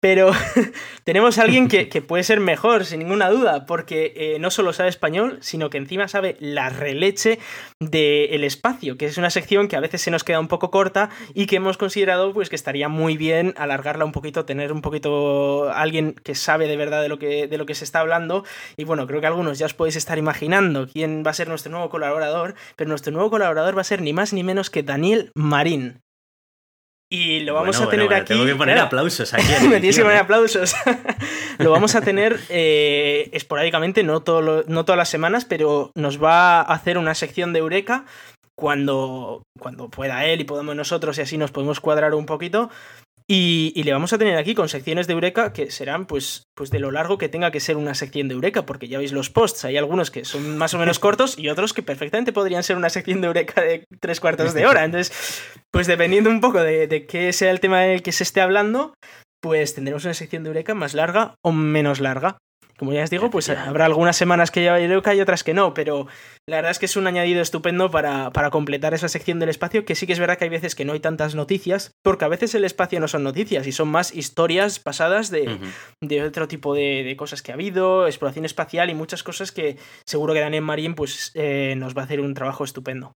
Pero tenemos a alguien que, puede ser mejor, sin ninguna duda, porque eh, no solo sabe español, sino que encima sabe la releche del espacio, que es una sección que a veces se nos queda un poco corta y que hemos considerado pues que estaría muy bien alargarla un poquito, tener un poquito alguien que sabe de verdad de lo que, de lo que se está hablando. Y bueno, creo que algunos ya os podéis estar imaginando quién va a ser nuestro nuevo colaborador, pero nuestro nuevo colaborador va a ser ni más ni menos que Daniel Marín. Y lo vamos Bueno, a tener bueno, aquí. Tengo que poner claro, aplausos aquí. me tienes que poner aplausos. lo vamos a tener eh, esporádicamente, no, todo lo- no todas las semanas, pero nos va a hacer una sección de Eureka cuando, cuando pueda él y podamos nosotros y así nos podemos cuadrar un poquito. Y, y le vamos a tener aquí con secciones de Eureka que serán pues, pues de lo largo que tenga que ser una sección de Eureka, porque ya veis los posts, hay algunos que son más o menos cortos y otros que perfectamente podrían ser una sección de Eureka de tres cuartos de hora. Entonces, pues dependiendo un poco de, de qué sea el tema del que se esté hablando, pues tendremos una sección de Eureka más larga o menos larga. Como ya os digo, pues habrá algunas semanas que lleva Eureka y otras que no, pero la verdad es que es un añadido estupendo para, para completar esa sección del espacio, que sí que es verdad que hay veces que no hay tantas noticias, porque a veces el espacio no son noticias y son más historias pasadas de, de otro tipo de, de cosas que ha habido, exploración espacial y muchas cosas que seguro que Daniel Marín pues, eh, nos va a hacer un trabajo estupendo.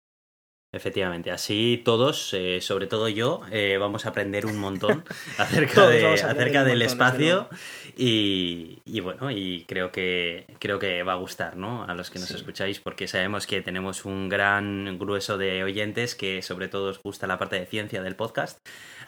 Efectivamente, así todos, eh, sobre todo yo, eh, vamos a aprender un montón acerca, de- acerca del montón, espacio y, y bueno, y creo que creo que va a gustar, ¿no? A los que nos Sí. escucháis, porque sabemos que tenemos un gran grueso de oyentes que sobre todo os gusta la parte de ciencia del podcast,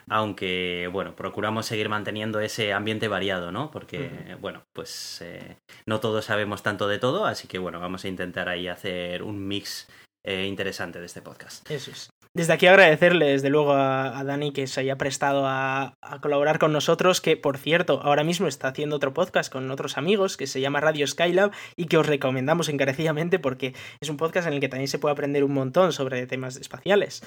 aunque bueno, procuramos seguir manteniendo ese ambiente variado, ¿no? Porque bueno, pues eh, no todos sabemos tanto de todo, así que bueno, vamos a intentar ahí hacer un mix eh, interesante de este podcast. Eso es. Desde aquí agradecerle, desde luego, a, Dani que se haya prestado a, a colaborar con nosotros, que por cierto, ahora mismo está haciendo otro podcast con otros amigos que se llama Radio Skylab y que os recomendamos encarecidamente porque es un podcast en el que también se puede aprender un montón sobre temas espaciales.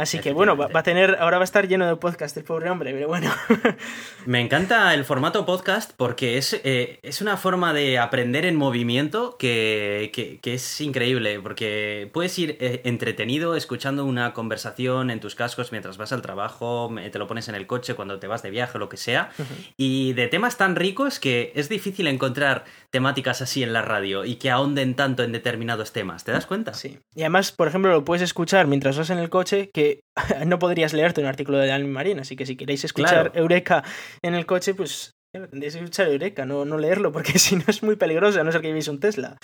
Así que bueno, va, va a tener, ahora va a estar lleno de podcast el pobre hombre, pero bueno. Me encanta el formato podcast porque es, eh, es una forma de aprender en movimiento que, que- que es increíble, porque puedes ir eh, entretenido escuchando una conversación en tus cascos mientras vas al trabajo, te lo pones en el coche cuando te vas de viaje o lo que sea, y de temas tan ricos que es difícil encontrar temáticas así en la radio y que ahonden tanto en determinados temas, ¿te das cuenta? Sí. Y además, por ejemplo, lo puedes escuchar mientras vas en el coche, que no podrías leerte un artículo de Dani Marín, así que si queréis escuchar Claro. Eureka en el coche, pues claro, tendréis que escuchar Eureka, no, no leerlo, porque si no es muy peligroso, a no ser que llevéis un Tesla.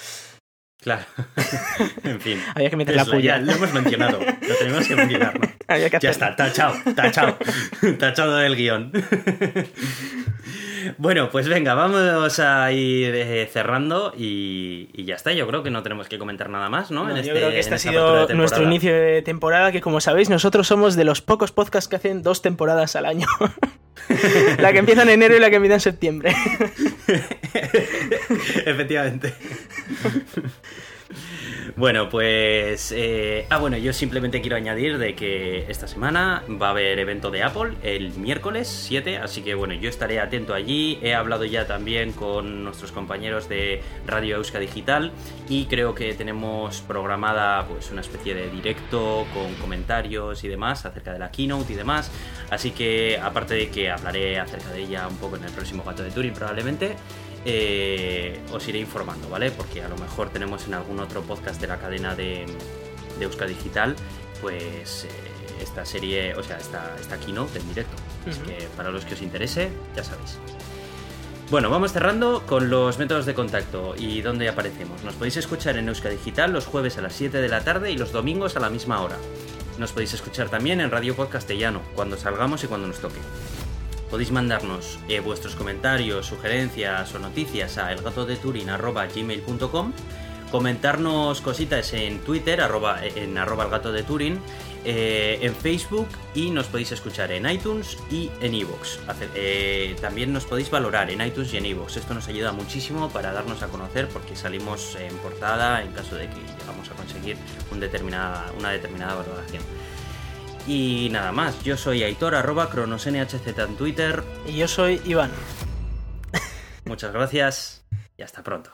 Claro. en fin. Había que meter la puya. ya lo hemos mencionado, lo tenemos que mencionar, ¿no? Había que Ya está, tachado, tachado, tachado del guion. Bueno, pues venga, vamos a ir eh, cerrando y, y ya está. Yo creo que no tenemos que comentar nada más, ¿no? No, En yo este- creo que este ha sido nuestro inicio de temporada, que como sabéis, nosotros somos de los pocos podcasts que hacen dos temporadas al año. la que empieza en enero y la que empieza en septiembre. Efectivamente. Bueno, pues... eh, ah, bueno, yo simplemente quiero añadir de que esta semana va a haber evento de Apple el miércoles 7, así que bueno, yo estaré atento allí. He hablado ya también con nuestros compañeros de Radio Euska Digital y creo que tenemos programada pues una especie de directo con comentarios y demás acerca de la keynote y demás. Así que aparte de que hablaré acerca de ella un poco en el próximo Gato de Turing probablemente, eh, os iré informando, ¿vale? Porque a lo mejor tenemos en algún otro podcast de la cadena de, de Euska Digital, pues eh, esta serie, o sea, esta, esta keynote en directo. Así que para los que os interese, ya sabéis. Bueno, vamos cerrando con los métodos de contacto y dónde aparecemos. Nos podéis escuchar en Euska Digital los jueves a las 7 de la tarde y los domingos a la misma hora. Nos podéis escuchar también en Radio Podcastellano, cuando salgamos y cuando nos toque. Podéis mandarnos eh, vuestros comentarios, sugerencias o noticias a elgatodeturin.gmail.com comentarnos cositas en Twitter, en arroba de Turing, eh, en Facebook y nos podéis escuchar en iTunes y en iVoox. Eh, también nos podéis valorar en iTunes y en iVoox. Esto nos ayuda muchísimo para darnos a conocer porque salimos en portada en caso de que llegamos a conseguir una determinada valoración. Y nada más, yo soy Aitor, arroba cronosnhz en Twitter. Y yo soy Iván. Muchas gracias y hasta pronto.